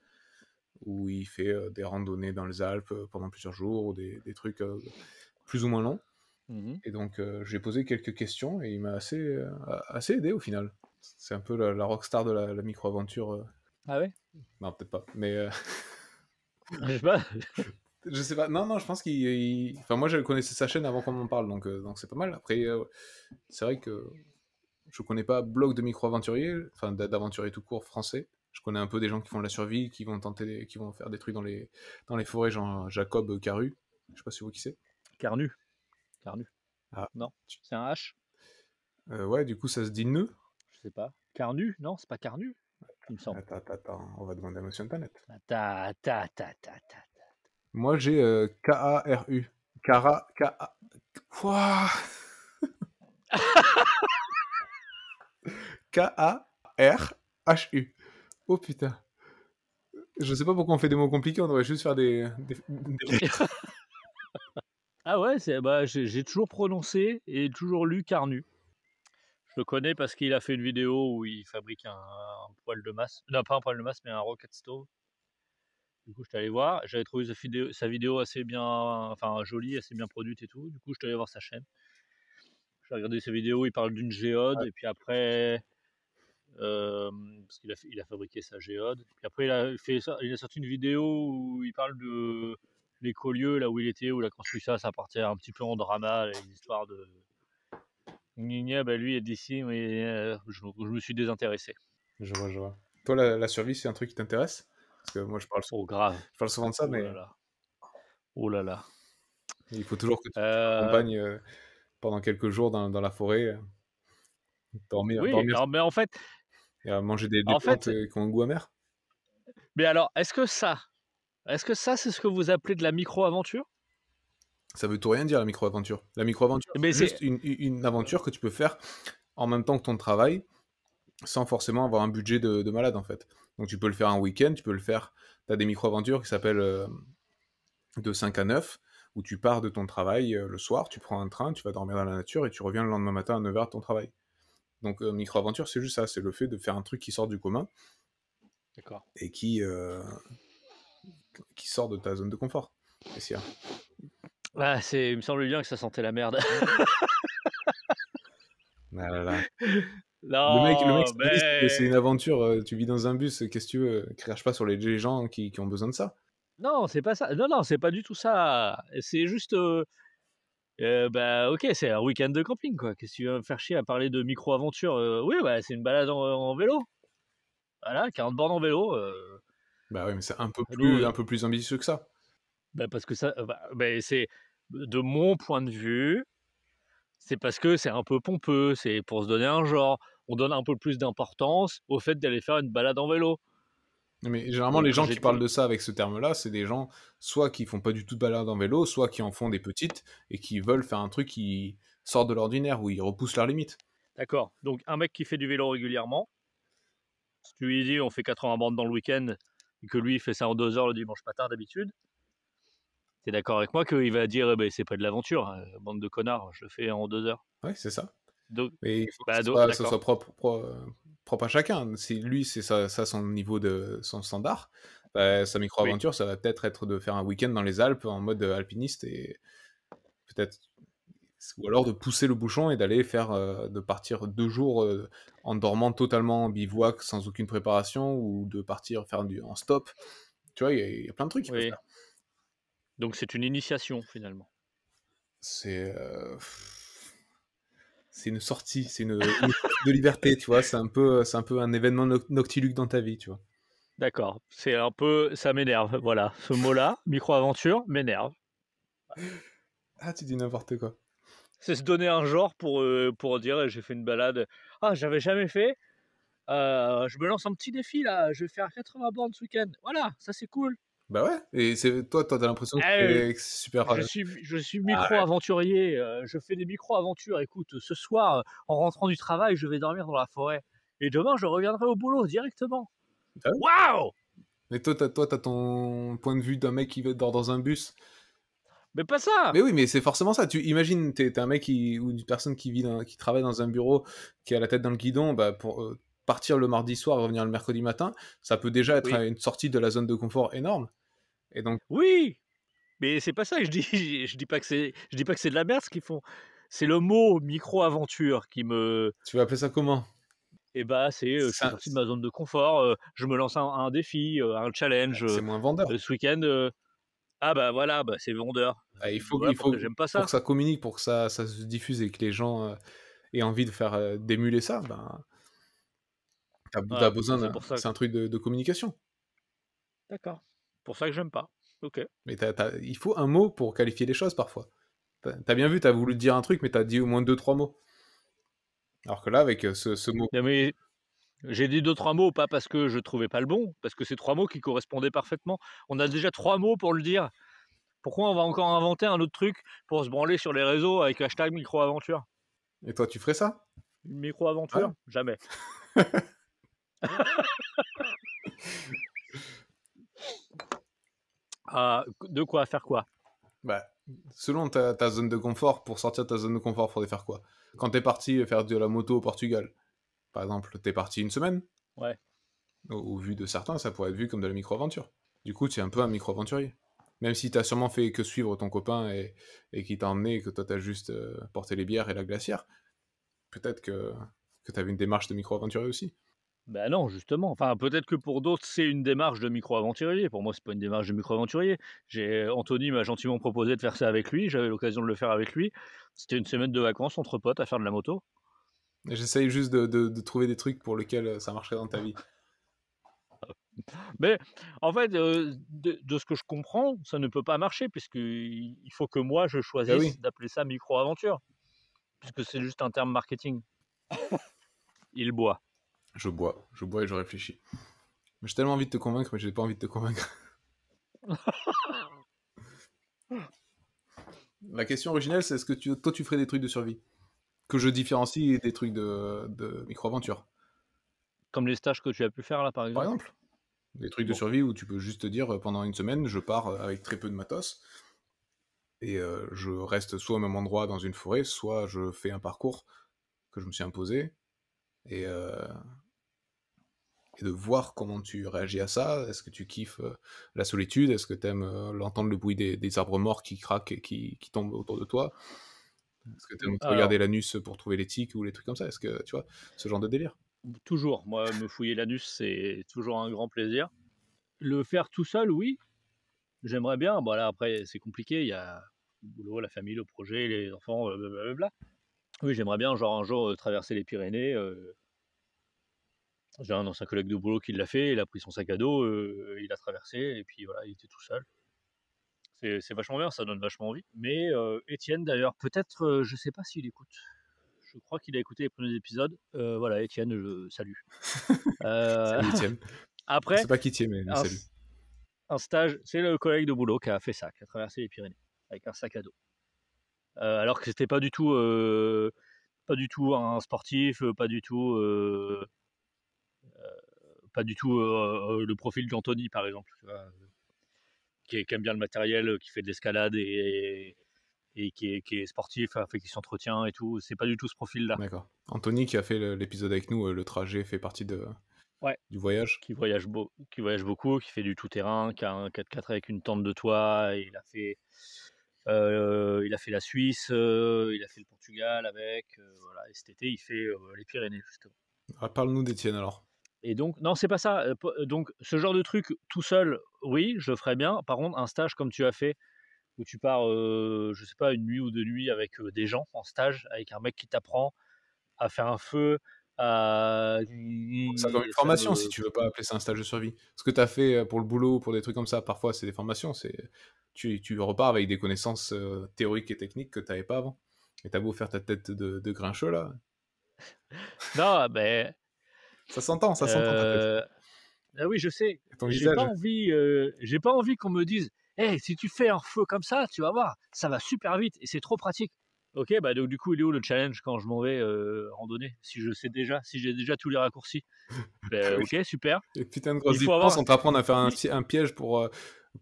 où il fait des randonnées dans les Alpes pendant plusieurs jours ou des, des trucs plus ou moins longs. mhm. Et donc, j'ai posé quelques questions et il m'a assez, assez aidé au final. C'est un peu la, la rockstar de la, la micro-aventure. ah ouais? Non, peut-être pas. Mais Je sais pas. je sais pas. Non, non, je pense qu'il. il- Enfin, moi, je connaissais sa chaîne avant qu'on m'en parle, donc euh, donc c'est pas mal. Après, euh, c'est vrai que je connais pas blog de micro-aventurier, enfin d'a- d'aventurier tout court français. Je connais un peu des gens qui font de la survie, qui vont tenter, qui vont faire des trucs dans les, dans les forêts, genre Jacob Caru. Je sais pas si vous qui c'est. Carnu. Carnu. Ah. Non, c'est un H? Euh, ouais, du coup, ça se dit nœud. Je sais pas. Carnu? Non, c'est pas Carnu. Il me semble. Attends, attends, attends, on va demander à Monsieur Internet. Ta ta ta ta ta. Moi, j'ai euh, K-A-R-U. Cara, K-A... Quoi? K-A-R-H-U. Oh putain. Je sais pas pourquoi on fait des mots compliqués, on devrait juste faire des... des- des- Ah ouais, c'est bah j'ai j'ai toujours prononcé et toujours lu Carnu. Je le connais parce qu'il a fait une vidéo où il fabrique un, un poêle de masse. Non, pas un poêle de masse, mais un rocket stove. Du coup, je suis allé voir. J'avais trouvé sa vidéo, sa vidéo assez bien, enfin jolie, assez bien produite et tout. Du coup, je suis allé voir sa chaîne. J'ai regardé ses vidéos. Il parle d'une géode et puis après, parce qu'il a, fait- il a fabriqué sa géode. Puis après, il a fait ça. Il a sorti une vidéo où il parle de l'écolieu là où il était, où il a construit ça. Ça partait un petit peu en drama, les histoires de. Gna, bah lui est d'ici, mais euh, je, je me suis désintéressé. Je vois, je vois. Toi, la, la survie, c'est un truc qui t'intéresse? Parce que moi, je parle, sou- Oh grave. je parle souvent de ça, Oh mais là là. Oh là là. il faut toujours que tu Euh, t'accompagnes euh, pendant quelques jours dans, dans la forêt. euh, Dormir, oui, dormir alors, mais en fait, et à manger des, des en plantes fait- euh, qui ont un goût amer? mais alors, est-ce que ça, est-ce que ça, c'est ce que vous appelez de la micro-aventure? Ça veut tout rien dire la micro-aventure. La micro-aventure, c'est juste une, une aventure que tu peux faire en même temps que ton travail, sans forcément avoir un budget de, de malade en fait. Donc tu peux le faire un week-end, tu peux le faire. Tu as des micro-aventures qui s'appellent euh, de 5 à 9, où tu pars de ton travail euh, le soir, tu prends un train, tu vas dormir dans la nature et tu reviens le lendemain matin à 9h de ton travail. Donc euh, micro-aventure, c'est juste ça, c'est le fait de faire un truc qui sort du commun D'accord. et qui, euh, qui sort de ta zone de confort. Et c'est- Ah, c'est, il me semble bien que ça sentait la merde. Ah là là. non, Le mec, le mec, c'est mais- une aventure. euh, Tu vis dans un bus, qu'est-ce que tu veux? Crache pas sur les les gens qui, qui ont besoin de ça. Non, c'est pas ça. Non, non, c'est pas du tout ça. C'est juste. euh, euh, bah, ok, c'est un week-end de camping, quoi. Qu'est-ce que tu vas me faire chier à parler de micro-aventure Euh, Oui, bah, c'est une balade en, en vélo. Voilà, 40 bornes en vélo. euh, Bah oui, mais c'est un peu plus, un peu plus ambitieux que ça. bah, parce que ça. bah, c'est. De mon point de vue, c'est parce que c'est un peu pompeux. C'est pour se donner un genre. On donne un peu plus d'importance au fait d'aller faire une balade en vélo. Mais généralement, Donc, les gens qui parlent de ça avec ce terme-là, c'est des gens soit qui font pas du tout de balade en vélo, soit qui en font des petites et qui veulent faire un truc qui sortent de l'ordinaire, où ils repoussent leurs limites. D'accord. Donc un mec qui fait du vélo régulièrement, si tu lui dis on fait 80 bandes dans le week-end et que lui il fait ça en deux heures le dimanche matin d'habitude, t'es d'accord avec moi qu'il va dire eh ben, c'est pas de l'aventure, hein, bande de connards, je le fais en deux heures. Oui, c'est ça. Donc, Mais il faut que Bah, ce soit, ce d'accord. soit propre, pro- propre à chacun. Lui, c'est ça, ça son niveau de son standard, bah, sa micro-aventure, ça va peut-être être de faire un week-end dans les Alpes en mode alpiniste et peut-être ou alors de pousser le bouchon et d'aller faire euh, de partir deux jours euh, en dormant totalement en bivouac sans aucune préparation ou de partir faire du en stop. Tu vois, il y, a- il y a plein de trucs Oui. donc c'est une initiation finalement. C'est euh, c'est une sortie, c'est une, de liberté, tu vois. C'est un peu, c'est un peu un événement noc- noctiluque dans ta vie, tu vois. D'accord. C'est un peu, ça m'énerve. Voilà, ce mot-là, micro-aventure, m'énerve. Ah, tu dis n'importe quoi. C'est se donner un genre pour, euh, pour dire j'ai fait une balade. Ah, j'avais jamais fait. Euh, je me lance un petit défi là. Je vais faire 80 bornes ce week-end. Voilà, ça c'est cool. Bah ouais. Et c'est toi, toi, t'as l'impression que Ah, c'est que c'est super. Je euh, suis, je suis micro-aventurier. euh, je fais des micro-aventures. Écoute, ce soir, en rentrant du travail, je vais dormir dans la forêt. Et demain, je reviendrai au boulot directement. Ah. Waouh Mais toi, t'as, toi, t'as ton point de vue d'un mec qui dort dans un bus? Mais pas ça Mais oui, mais c'est forcément ça. Tu imagines, t'es, t'es un mec qui, ou une personne qui vit, dans- qui travaille dans un bureau, qui a la tête dans le guidon, bah pour euh, partir le mardi soir, revenir le mercredi matin, ça peut déjà être Oui. une sortie de la zone de confort énorme. Et donc, Oui, mais c'est pas ça que je dis. Je dis pas que c'est, je dis pas que c'est de la merde ce qu'ils font. C'est le mot micro-aventure qui me, tu vas appeler ça comment? Eh bah, c'est, euh, je suis sorti de ma zone de confort. euh, je me lance un, un défi, euh, un challenge. C'est moins vendeur. ce week-end, ah bah voilà, bah, c'est vendeur. Ah, il faut, Voilà il faut pas pour ça. que ça communique, pour que ça, ça se diffuse et que les gens euh, aient envie de faire euh, d'émuler ça, ben, t'as, besoin c'est que- un truc de, de communication. D'accord. Pour ça que j'aime pas. Ok. Mais t'as- t'as- il faut un mot pour qualifier les choses parfois. T'as, bien vu, t'as voulu dire un truc, mais t'as dit au moins deux, trois mots. Alors que là, avec euh, ce, ce mot, Non, mais j'ai dit deux trois mots, pas parce que je trouvais pas le bon, parce que c'est trois mots qui correspondaient parfaitement. On a déjà trois mots pour le dire. Pourquoi on va encore inventer un autre truc pour se branler sur les réseaux avec hashtag micro-aventure? Et toi, tu ferais ça? Une micro-aventure? Ah. Jamais. Ah, de quoi Faire quoi? Bah, selon ta, ta zone de confort, pour sortir de ta zone de confort, faudrait faire quoi? Quand t'es parti faire de la moto au Portugal, par exemple, t'es parti une semaine? Ouais. au, au vu de certains, ça pourrait être vu comme de la micro-aventure. Du coup, tu es un peu un micro-aventurier. Même si t'as sûrement fait que suivre ton copain et, et qui t'a emmené et que toi t'as juste euh, porté les bières et la glacière, peut-être que, que t'avais une démarche de micro-aventurier aussi. Ben non, justement. Enfin, peut-être que pour d'autres, c'est une démarche de micro-aventurier. Pour moi, c'est pas une démarche de micro-aventurier. J'ai Anthony m'a gentiment proposé de faire ça avec lui. J'avais l'occasion de le faire avec lui. C'était une semaine de vacances entre potes à faire de la moto. J'essaye juste de, de- de trouver des trucs pour lesquels euh, ça marcherait dans ta vie. Mais en fait, euh, de, de ce que je comprends, ça ne peut pas marcher puisque il il faut que moi je choisisse Ah oui. d'appeler ça micro-aventure, puisque c'est juste un terme marketing. Il boit. Je bois, je bois et je réfléchis. J'ai tellement envie de te convaincre, mais j'ai pas envie de te convaincre. La question originelle, c'est est-ce que tu, toi tu ferais des trucs de survie? Que je différencie des trucs de, de micro-aventure. Comme les stages que tu as pu faire là, par exemple. Par exemple? Des trucs de survie où tu peux juste te dire euh, pendant une semaine, je pars euh, avec très peu de matos et euh, je reste soit au même endroit dans une forêt, soit je fais un parcours que je me suis imposé et, euh, et de voir comment tu réagis à ça. Est-ce que tu kiffes euh, la solitude? Est-ce que tu aimes l'entendre le bruit des, des arbres morts qui craquent et qui, qui tombent autour de toi? Est-ce que tu aimes Alors. regarder l'anus pour trouver les tiques ou les trucs comme ça? Est-ce que tu vois ce genre de délire? Toujours. Moi, me fouiller l'anus, c'est toujours un grand plaisir. Le faire tout seul, oui. J'aimerais bien. Bon, là, après, c'est compliqué. Il y a le boulot, la famille, le projet, les enfants, euh, blablabla. Oui, j'aimerais bien, genre, un jour, euh, traverser les Pyrénées. J'ai un ancien collègue de boulot qui l'a fait. Il a pris son sac à dos, euh, il a traversé, et puis voilà, il était tout seul. C'est c'est vachement bien, ça donne vachement envie. Mais euh, Étienne, d'ailleurs, peut-être, euh, je sais pas s'il écoute. Je crois qu'il a écouté les premiers épisodes. Voilà, Étienne, je salue. Salut Étienne. Après, sais pas qui mais un, salut. un stage, c'est le collègue de boulot qui a fait ça, qui a traversé les Pyrénées avec un sac à dos. euh, alors que c'était pas du tout, euh, pas du tout un sportif, pas du tout, euh, pas du tout le profil d'Anthony par exemple, qui, est- qui aime bien le matériel, qui fait de l'escalade et, et qui, est, qui est sportif, fait qui s'entretient et tout. C'est pas du tout ce profil-là. D'accord. Anthony qui a fait l'épisode avec nous, le trajet fait partie de, Ouais. du voyage. Qui voyage, beau, qui voyage beaucoup, qui fait du tout-terrain, qui a un 4x4 avec une tente de toit. Et il a fait, euh, il a fait la Suisse, euh, il a fait le Portugal avec. euh, voilà. Et cet été, il fait les Pyrénées justement. Ah, Parle-nous d'Étienne alors. Et donc, non, c'est pas ça. Donc, ce genre de truc tout seul, oui, je le ferais bien. Par contre, un stage comme tu as fait, où tu pars, euh, je sais pas, une nuit ou deux nuits avec euh, des gens en stage, avec un mec qui t'apprend à faire un feu, à. Ça comme une formation, si tu veux pas appeler ça un stage de survie. Ce que tu as fait pour le boulot, pour des trucs comme ça, parfois c'est des formations. C'est tu, tu repars avec des connaissances euh, théoriques et techniques que tu n'avais pas avant. Et t'as beau faire ta tête de, de grincheux là, Non, ben. Ça s'entend, ça s'entend. euh, Ah oui, je sais. J'ai visage. pas envie, euh, j'ai pas envie qu'on me dise, hey, si tu fais un feu comme ça, tu vas voir, ça va super vite et c'est trop pratique. Ok, bah donc du coup, il est où le challenge quand je m'en vais euh, randonner Si je sais déjà, si j'ai déjà tous les raccourcis? Ben, ok, super. Et putain de grosse il faut avoir- entre apprendre à faire un, pi- un piège pour, euh,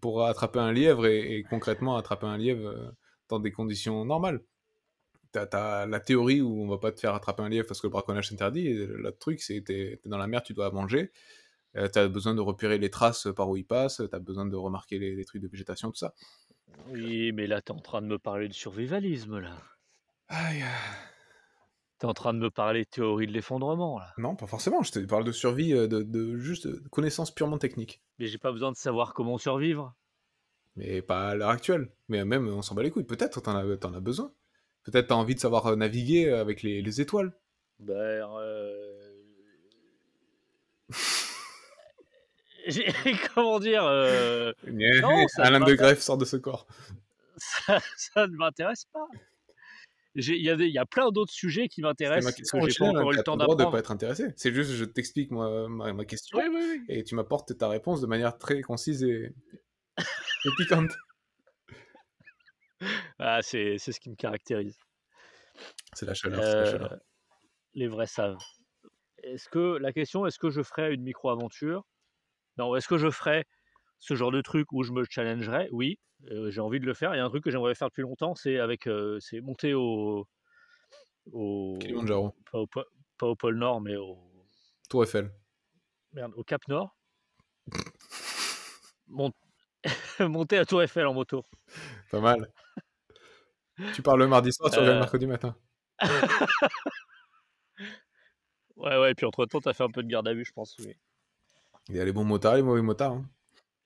pour attraper un lièvre et, et concrètement attraper un lièvre dans des conditions normales. T'as as la théorie où on va pas te faire attraper un lièvre parce que le braconnage s'interdit. Et l'autre truc, c'est t'es t'es dans la mer, tu dois manger. Euh, t'as besoin de repérer les traces par où il passe. T'as besoin de remarquer les, les trucs de végétation, tout ça. Oui, mais là, t'es en train de me parler de survivalisme, là. Aïe. T'es en train de me parler de théorie de l'effondrement, là. Non, pas forcément. Je te parle de survie, euh, de, de juste de connaissances purement techniques. Mais j'ai pas besoin de savoir comment survivre. Mais pas à l'heure actuelle. Mais même, on s'en bat les couilles. Peut-être t'en as, t'en as besoin. Peut-être t'as envie de savoir euh, naviguer avec les, les étoiles. Ben, euh... Comment dire euh, Non, Alain de Greff sort de ce corps. ça, ça ne m'intéresse pas. Il y, a y plein d'autres sujets qui C'est ma m'intéressent question que j'ai pas originale, encore eu le temps droit de d'apprendre. pas être intéressé. C'est juste, je t'explique ma, ma question, Oui, oui, oui. et tu m'apportes ta réponse de manière très concise et, et piquante. Ah, c'est c'est ce qui me caractérise. C'est la chaleur, c'est la Euh, chaleur. les vrais savent. Est-ce que la question, est-ce que je ferais une micro-aventure? Non, est-ce que je ferais ce genre de truc où je me challengerais? Oui, euh, j'ai envie de le faire. Il y a un truc que j'aimerais faire depuis longtemps, c'est avec, euh, c'est monter au, au Kilimanjaro, pas, au pas au pôle Nord, mais au Tour Eiffel. merde, au Cap Nord. Mon- monter à Tour Eiffel en moto. Pas mal. Tu pars le mardi soir, tu reviens le Euh, mercredi matin. Ouais, ouais. Et puis entre temps, t'as fait un peu de garde à vue, je pense. Oui. Il y a les bons motards, les mauvais motards. hein.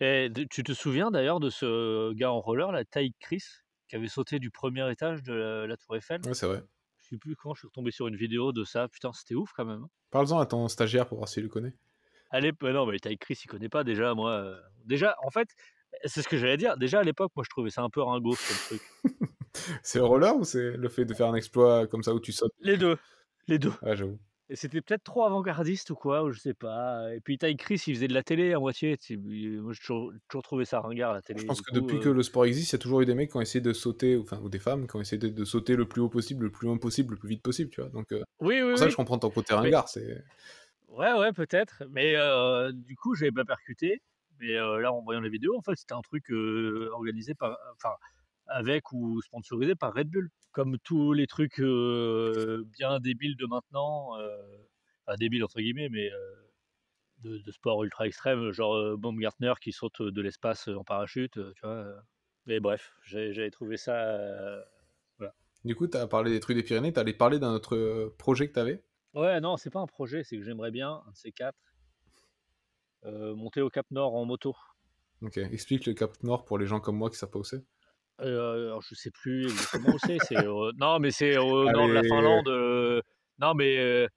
Et tu te souviens d'ailleurs de ce gars en roller, la Taïk Chris, qui avait sauté du premier étage de la, la Tour Eiffel? Ouais, c'est vrai. Je sais plus quand je suis retombé sur une vidéo de ça. Putain, c'était ouf quand même. hein. Parle-en à ton stagiaire pour voir s'il le connaît. Allez, non, mais Taïk Chris, il connaît pas déjà. Moi, euh, déjà, en fait, c'est ce que j'allais dire. Déjà à l'époque, moi, je trouvais ça un peu ringo ce truc. C'est le roller ou c'est le fait de faire un exploit comme ça où tu sautes? Les deux, les deux. Ah, j'avoue. Et c'était peut-être trop avant-gardiste ou quoi, ou je sais pas. Et puis Taïk Chris, il faisait de la télé à moitié. il- Moi, j'ai toujours, toujours trouvé ça ringard la télé. Je pense que coup, depuis euh, que le sport existe, il y a toujours eu des mecs qui ont essayé de sauter, ou- enfin, ou des femmes qui ont essayé de, de sauter le plus haut possible, le plus loin possible, le plus vite possible, tu vois. Donc, euh, Oui, oui, pour ça oui. je comprends ton côté Mais- ringard. C'est... Ouais, ouais, peut-être. Mais euh, du coup, j'avais pas percuté. Mais euh, là, en voyant les vidéos, en fait, c'était un truc euh, organisé par, enfin, avec ou sponsorisé par Red Bull. Comme tous les trucs euh, bien débiles de maintenant, euh, enfin débiles entre guillemets, mais euh, de, de sport ultra extrême, genre euh, Baumgartner qui saute de l'espace en parachute, tu vois. Mais bref, j'avais trouvé ça. euh, Du coup, tu as parlé des trucs des Pyrénées, tu allais parler d'un autre projet que tu avais. Ouais, non, c'est pas un projet, c'est que j'aimerais bien, un de ces quatre, monter au Cap Nord en moto. Ok, explique le Cap Nord pour les gens comme moi qui savent pas où c'est. Euh, alors, je sais plus exactement où c'est. Non, mais c'est au nord de la. Finlande. euh, Non, mais euh,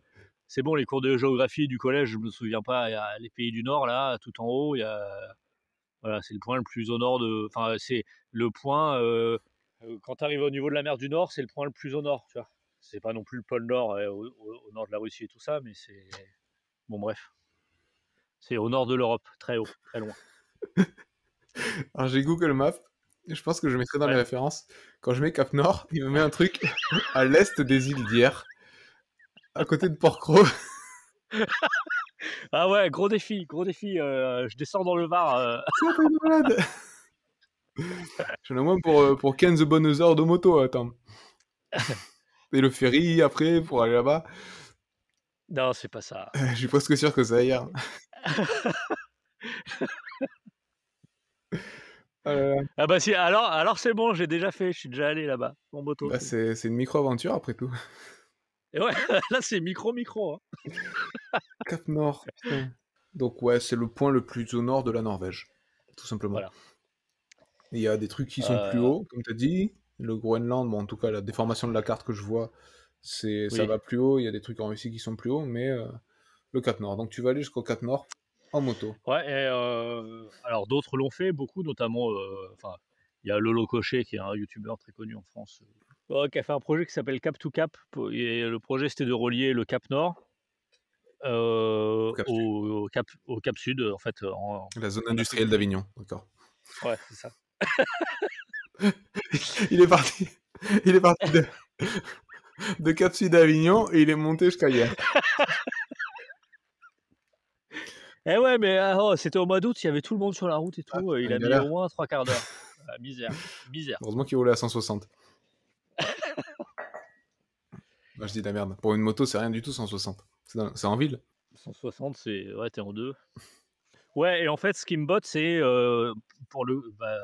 c'est bon, les cours de géographie du collège, je me souviens pas. Il y a les pays du Nord, là, tout en haut. Il y a... Voilà, c'est le point le plus au nord de. Enfin, c'est le point. euh, euh, Quand tu arrives au niveau de la mer du Nord, c'est le point le plus au nord, tu vois. C'est pas non plus le pôle Nord, euh, au, au- au nord de la Russie et tout ça, mais c'est. Bon, bref. C'est au nord de l'Europe, très haut, très loin. Alors j'ai Google Maps Je pense que je mettrai dans les références. Quand je mets Cap Nord, il me met un truc à l'est des îles d'hier, à côté de Port-Cros. ah ouais, gros défi, gros défi. Euh, je descends dans le Var. Euh. C'est malade. J'en ai moins pour, euh, pour 15 bonnes heures de moto, attends. Et le ferry après pour aller là-bas. Non, c'est pas ça. Je suis presque sûr que ça hier. Euh, ah bah si, alors, alors c'est bon, j'ai déjà fait, je suis déjà allé là-bas, en moto. Bah c'est, une micro-aventure après tout. Et ouais, là c'est micro-micro. Hein. Cap Nord. Donc ouais, c'est le point le plus au nord de la Norvège, tout simplement. Voilà. Il y a des trucs qui sont plus euh. hauts, comme tu as dit. Le Groenland, bon, en tout cas, la déformation de la carte que je vois, c'est ça va plus haut. Il y a des trucs en Russie qui sont plus hauts, mais euh, le Cap Nord. Donc tu vas aller jusqu'au Cap Nord en moto. Ouais, et euh, alors d'autres l'ont fait, beaucoup, notamment, euh, enfin, il y a Lolo Cochet qui est un youtubeur très connu en France, euh, qui a fait un projet qui s'appelle Cap to Cap. Et le projet c'était de relier le Cap Nord au, cap, au, cap, Sud, en fait. En, La zone industrielle d'Avignon, d'accord. Ouais, c'est ça. il est parti, il est parti de, de Cap Sud d'Avignon et il est monté jusqu'à hier. Eh ouais, mais ah, oh, c'était au mois d'août, il y avait tout le monde sur la route et tout. Ah, il a mis au moins trois quarts d'heure. Ah, misère, misère. Heureusement qu'il roulait à 160. Moi, je dis de la merde. Pour une moto, c'est rien du tout 160. C'est en ville. 160, c'est. Ouais, t'es en deux. Ouais, et en fait, ce qui me botte, c'est euh, pour le. Bah,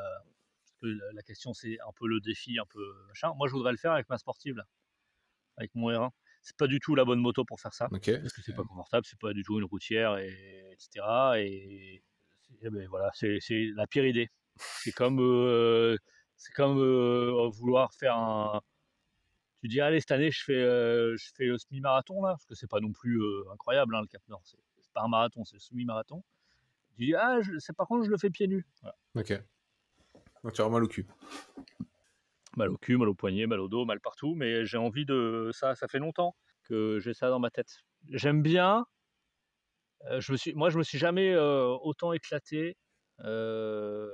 la question, c'est un peu le défi, un peu machin. Moi, je voudrais le faire avec ma sportive, là. Avec mon R1 c'est pas du tout la bonne moto pour faire ça. Parce que c'est pas confortable, c'est pas du tout une routière, et, etc. Et, eh ben, voilà, c'est la pire idée. C'est comme, euh, c'est comme euh, vouloir faire un. Tu dis, allez, cette année, je fais, euh, je fais le semi-marathon, là, parce que c'est pas non plus incroyable, hein, le Cap Nord. C'est pas un marathon, c'est le semi-marathon. Tu dis, ah, c'est par contre, je le fais pieds nus. Ok. Donc tu as mal au cul mal au cul, mal au poignet, mal au dos, mal partout, mais j'ai envie de ça. Ça fait longtemps que j'ai ça dans ma tête. J'aime bien. Euh, je me suis, moi, je me suis jamais euh, autant éclaté. Euh,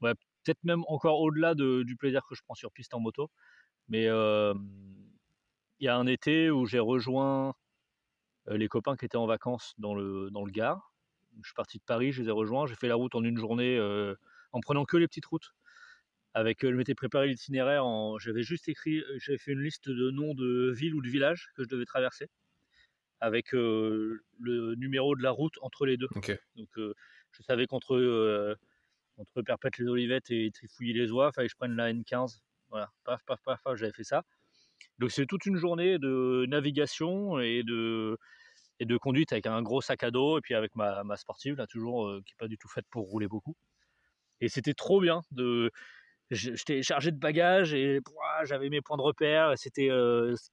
peut-être même encore au-delà du plaisir que je prends sur piste en moto. Mais il y a un été où j'ai rejoint les copains qui étaient en vacances dans le, dans le Gard. Je suis parti de Paris, je les ai rejoints. J'ai fait la route en une journée en prenant que les petites routes avec, je m'étais préparé l'itinéraire, j'avais juste écrit, j'avais fait une liste de noms de villes ou de villages que je devais traverser, avec le numéro de la route entre les deux. Donc je savais qu'entre entre Perpète-les-Olivettes et Trifouilly-les-Oies, il fallait que je prenne la N15. Voilà, paf, paf, paf, paf j'avais fait ça. Donc c'est toute une journée de navigation et de, et de conduite avec un gros sac à dos et puis avec ma, ma sportive, là toujours, qui n'est pas du tout faite pour rouler beaucoup. Et c'était trop bien de j'étais chargé de bagages et j'avais mes points de repère. C'était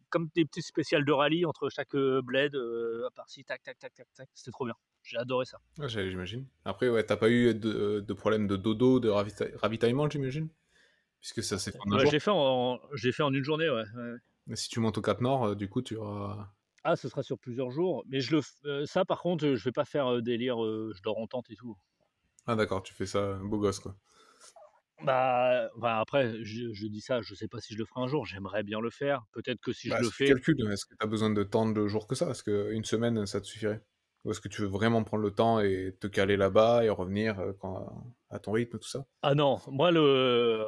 comme des petits spéciales de rallye entre chaque bled, à part-ci, tac, tac, tac, tac, tac. C'était trop bien. J'ai adoré ça. j'imagine. Après, ouais, t'as pas eu de, de, problème de dodo, de ravitaillement, j'imagine? Puisque ça s'est fait en J'ai fait, en... fait en une journée, ouais. Mais si tu montes au Cap Nord, du coup, tu auras. Ah, ce sera sur plusieurs jours. Mais je le, ça, par contre, je vais pas faire délire, je dors en tente et tout. Ah, d'accord, tu fais ça beau gosse, quoi. Bah, bah, après, je, dis ça, je sais pas si je le ferai un jour. J'aimerais bien le faire. Peut-être que si je bah, le fais. Calcul, est-ce que tu as besoin de tant de jours que ça? Est-ce qu'une semaine, ça te suffirait? Ou est-ce que tu veux vraiment prendre le temps et te caler là-bas et revenir quand, à ton rythme, tout ça? Ah non, moi, le.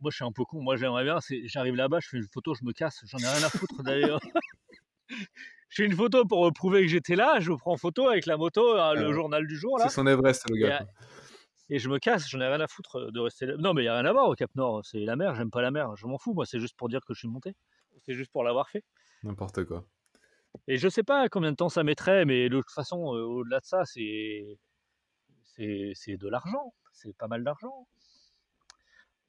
Moi, je suis un peu con. Moi, j'aimerais bien. J'arrive là-bas, je fais une photo, je me casse. J'en ai rien à foutre d'ailleurs. je fais une photo pour prouver que j'étais là. Je prends photo avec la moto, hein, le journal du jour. C'est son Everest, le gars et je me casse, j'en ai rien à foutre de rester là. Non, mais il n'y a rien à voir au Cap Nord, c'est la mer, j'aime pas la mer, je m'en fous, moi, c'est juste pour dire que je suis monté. C'est juste pour l'avoir fait. N'importe quoi. Et je sais pas combien de temps ça mettrait, mais de toute façon, euh, au-delà de ça, c'est. C'est de l'argent, c'est pas mal d'argent.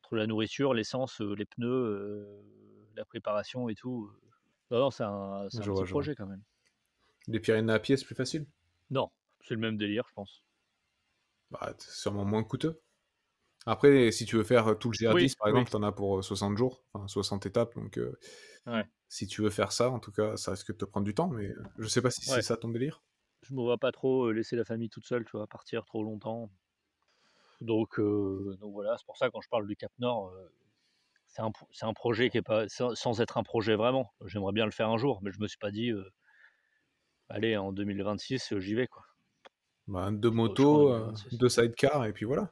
Entre la nourriture, l'essence, euh, les pneus, euh, la préparation et tout. Non, non, c'est un, un petit projet quand même. Les Pyrénées à pied, c'est plus facile? Non, c'est le même délire, je pense bah, sûrement moins coûteux. Après, si tu veux faire tout le GR10, par exemple, tu en as pour 60 jours, enfin 60 étapes. Donc, si tu veux faire ça, en tout cas, ça risque de te prendre du temps. Mais je sais pas si c'est ça ton délire. Je me vois pas trop laisser la famille toute seule, tu vois, partir trop longtemps. Donc, euh, donc voilà, c'est pour ça quand je parle du Cap Nord, euh, c'est un, un projet qui est pas sans, être un projet vraiment. J'aimerais bien le faire un jour, mais je me suis pas dit, euh, allez, en 2026, euh, j'y vais quoi. Bah, deux motos, euh, 2026. deux sidecars, et puis voilà.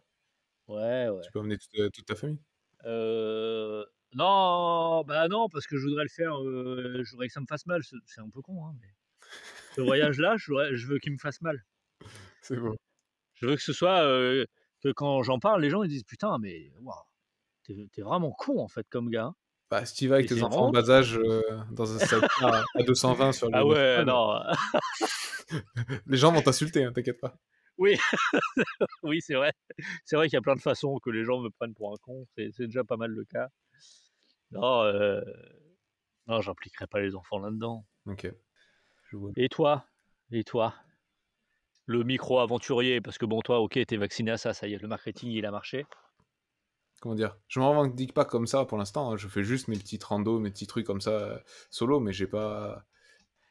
Ouais, ouais. Tu peux emmener toute, toute ta famille. Euh, non, bah non, parce que je voudrais le faire, euh, je voudrais que ça me fasse mal. C'est un peu con, hein, mais ce voyage-là, je, veux qu'il me fasse mal. C'est beau. Je veux que ce soit euh, que quand j'en parle, les gens ils disent putain, mais waouh, t'es vraiment con en fait comme gars. hein. Bah, si tu vas avec Et tes enfants en bas âge euh, dans un sidecar à- à 220 sur le Ah ouais, non, les gens vont t'insulter, hein, t'inquiète pas. oui, oui, c'est vrai. C'est vrai qu'il y a plein de façons que les gens me prennent pour un con. C'est c'est déjà pas mal le cas. Non, euh, non, j'impliquerai pas les enfants là-dedans. Ok. Je vois. Et toi? Et toi? Le micro-aventurier, parce que bon, toi, ok, t'es vacciné à ça, ça y est, le marketing, il a marché. Comment dire? Je m'en revendique pas comme ça pour l'instant. hein. Je fais juste mes petites randos, mes petits trucs comme ça euh, solo, mais j'ai pas.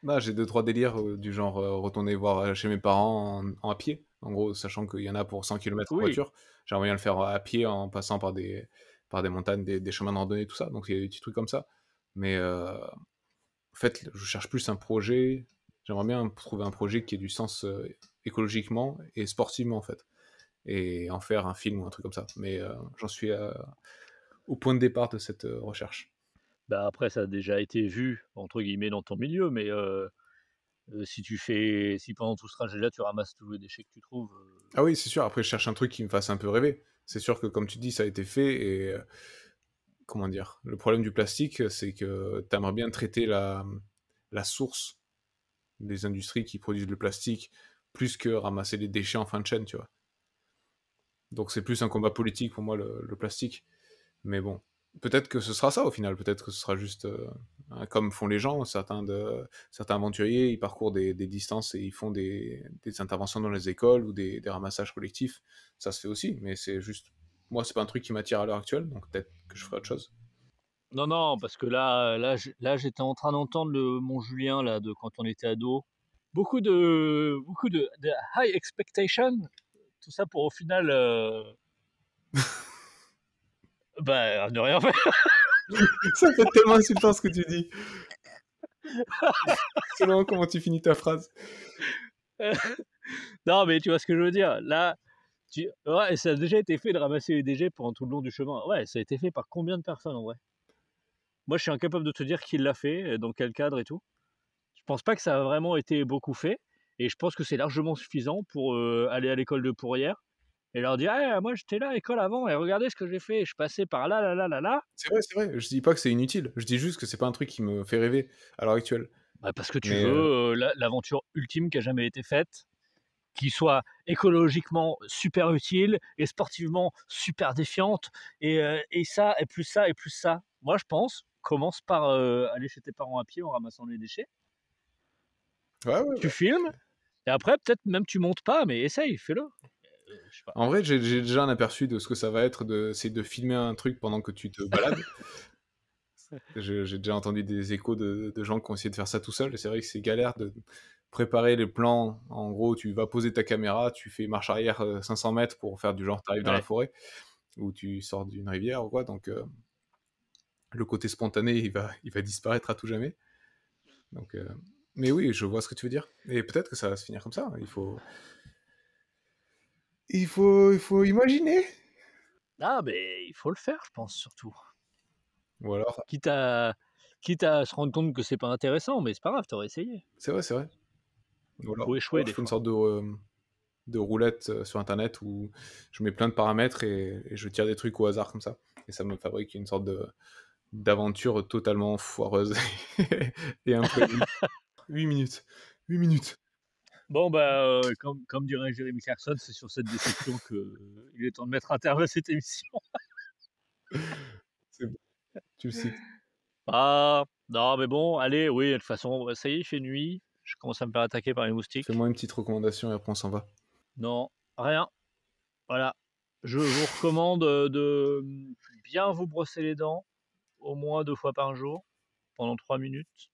Bah, j'ai deux trois délires euh, du genre euh, retourner voir euh, chez mes parents en, en à pied. En gros, sachant qu'il y en a pour 100 km en Oui. voiture, j'aimerais bien le faire à pied en passant par des par des montagnes, des, des chemins de randonnée, tout ça. Donc il y a des petits trucs comme ça. Mais euh, en fait, je cherche plus un projet. J'aimerais bien trouver un projet qui ait du sens euh, écologiquement et sportivement en fait, et en faire un film ou un truc comme ça. Mais euh, j'en suis au point de départ de cette euh, recherche. Bah après, ça a déjà été vu, entre guillemets, dans ton milieu, mais euh, euh, si tu fais, si pendant tout ce trajet-là, tu ramasses tous les déchets que tu trouves, euh, Ah oui, c'est sûr. Après, je cherche un truc qui me fasse un peu rêver. C'est sûr que, comme tu dis, ça a été fait. Et comment dire Le problème du plastique, c'est que tu aimerais bien traiter la, la source des industries qui produisent le plastique plus que ramasser les déchets en fin de chaîne, tu vois. Donc, c'est plus un combat politique pour moi, le, le plastique. Mais bon, peut-être que ce sera ça au final. Peut-être que ce sera juste euh, hein, comme font les gens. Certains, de, certains aventuriers, ils parcourent des, des distances et ils font des, des interventions dans les écoles ou des, des ramassages collectifs. Ça se fait aussi, mais c'est juste. Moi, c'est pas un truc qui m'attire à l'heure actuelle, donc peut-être que je ferai autre chose. Non, non, parce que là, là, j'étais en train d'entendre le, mon Julien là, de quand on était ado. Beaucoup de, beaucoup de, de high expectation, tout ça pour au final, euh, bah, ne rien faire. ça fait tellement insultant ce que tu dis. Selon comment tu finis ta phrase. Non, mais tu vois ce que je veux dire. Là, tu... ouais, ça a déjà été fait de ramasser les déchets pendant tout le long du chemin. Ouais, ça a été fait par combien de personnes en vrai? Moi, je suis incapable de te dire qui l'a fait, et dans quel cadre et tout. Je pense pas que ça a vraiment été beaucoup fait, et je pense que c'est largement suffisant pour euh, aller à l'école de Pourrières et leur dire Eh, moi j'étais là à l'école avant et regardez ce que j'ai fait, je passais par là, là, là, là, là. C'est vrai, c'est vrai. Je dis pas que c'est inutile. Je dis juste que c'est pas un truc qui me fait rêver à l'heure actuelle. Bah, parce que tu Mais, veux euh, la- l'aventure ultime qui a jamais été faite, qui soit écologiquement super utile et sportivement super défiante, et, euh, et ça, et plus ça, et plus ça. Moi, je pense, commence par euh, aller chez tes parents à pied en ramassant les déchets, Ouais, ouais, tu filmes, et après, peut-être même tu montes pas, mais essaye, fais-le. Euh, pas. En vrai, j'ai déjà un aperçu de ce que ça va être, de, c'est de filmer un truc pendant que tu te balades. J'ai déjà entendu des échos de, de gens qui ont essayé de faire ça tout seul, et c'est vrai que c'est galère de préparer les plans. En gros, tu vas poser ta caméra, tu fais marche arrière euh, 500 mètres pour faire du genre, tu arrives dans la forêt, ou tu sors d'une rivière, ou quoi. Donc, euh, le côté spontané, il va, il va disparaître à tout jamais. Donc, euh, mais oui, je vois ce que tu veux dire. Et peut-être que ça va se finir comme ça. Il faut. Il faut, il faut imaginer. Ah, mais il faut le faire, je pense, surtout. Ou alors, Quitte à, quitte à se rendre compte que c'est pas intéressant, mais c'est pas grave, t'aurais essayé. c'est vrai, c'est vrai. Ou alors, échouer alors des je fais une sorte de, euh, de roulette euh, sur internet où je mets plein de paramètres et, et je tire des trucs au hasard comme ça. Et ça me fabrique une sorte de d'aventure totalement foireuse et imprévue. 8 minutes. 8 minutes. Bon, bah, euh, comme, comme dirait Jérémy Clarkson, c'est sur cette déception qu'il est temps de mettre un terme à cette émission. Tu le cites. Ah, non, mais bon, allez, oui, de toute façon, ça y est, il fait nuit. Je commence à me faire attaquer par les moustiques. Fais-moi une petite recommandation et après on s'en va. Non, rien. Voilà. Je vous recommande euh, de bien vous brosser les dents, au moins deux fois par jour, pendant trois minutes.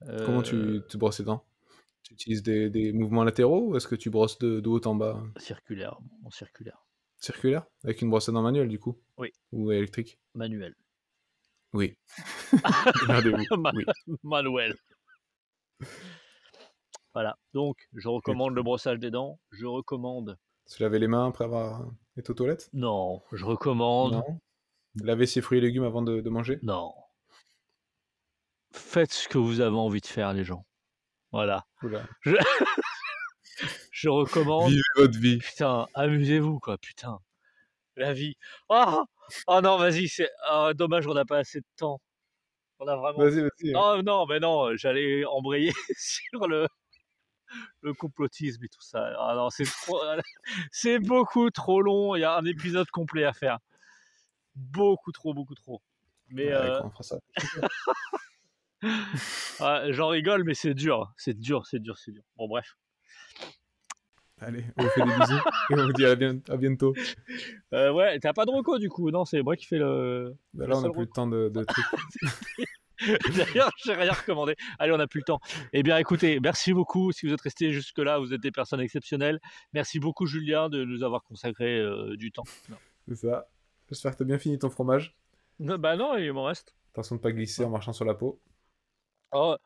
Comment Euh, tu te brosses les dents? Tu utilises des, des mouvements latéraux ou est-ce que tu brosses de, de haut en bas? Circulaire, en circulaire. Circulaire? Avec une brosse à dents manuelle, du coup? Oui. Ou électrique? Manuel. Oui. Manuel. Voilà. Donc, je recommande le brossage des dents. Je recommande. Se laver les mains après avoir été aux toilettes? Non, je recommande. Non. Laver ses fruits et légumes avant de, de manger? Non. Faites ce que vous avez envie de faire, les gens. Voilà. Oula. Je recommande. Vivez votre vie. Putain, amusez-vous, quoi, putain. La vie. Oh, oh non, vas-y, c'est ah, dommage, on n'a pas assez de temps. On a vraiment. Vas-y, vas-y. Oh non, mais non, j'allais embrayer sur le, le complotisme et tout ça. Ah non, c'est trop... c'est beaucoup trop long. Il y a un épisode complet à faire. Beaucoup trop, beaucoup trop. Mais Ouais, euh, on fera ça? Ah, j'en rigole, mais c'est dur. C'est dur, c'est dur, c'est dur. Bon, bref. Allez, on vous fait des bisous et on vous dit à, bien- à bientôt. Euh, ouais, t'as pas de reco du coup? Non, c'est moi qui fais le. Bah là, on n'a plus le temps de, de trucs. D'ailleurs, j'ai rien recommandé. Allez, on n'a plus le temps. Eh bien, écoutez, merci beaucoup. Si vous êtes restés jusque-là, vous êtes des personnes exceptionnelles. Merci beaucoup, Julien, de nous avoir consacré euh, du temps. C'est ça. J'espère que t'as bien fini ton fromage. Non, bah non, il m'en reste. Attention de pas glisser en marchant sur la peau. Oh,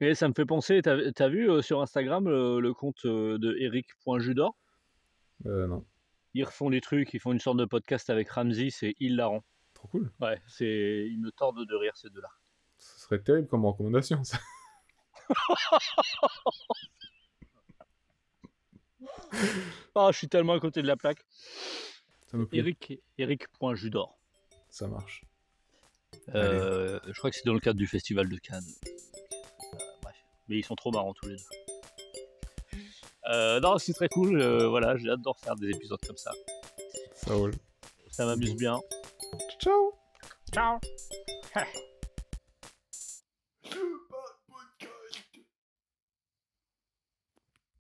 et ça me fait penser, t'as as vu euh, sur Instagram le, le compte euh, de eric.judor Euh, non. Ils refont des trucs, ils font une sorte de podcast avec Ramsey, c'est hilarant. Trop cool. Ouais, c'est ils me tordent de rire ces deux-là. Ce serait terrible comme recommandation, ça. Ah, je suis tellement à côté de la plaque. Ça me plaît. Eric, Eric.judor. Ça marche. Euh, je crois que c'est dans le cadre du festival de Cannes. Euh, bref, mais ils sont trop marrants tous les deux. Euh, non, c'est très cool. euh, voilà, d'en refaire des épisodes comme ça. Ça. Ça m'amuse bien. Ciao Ciao.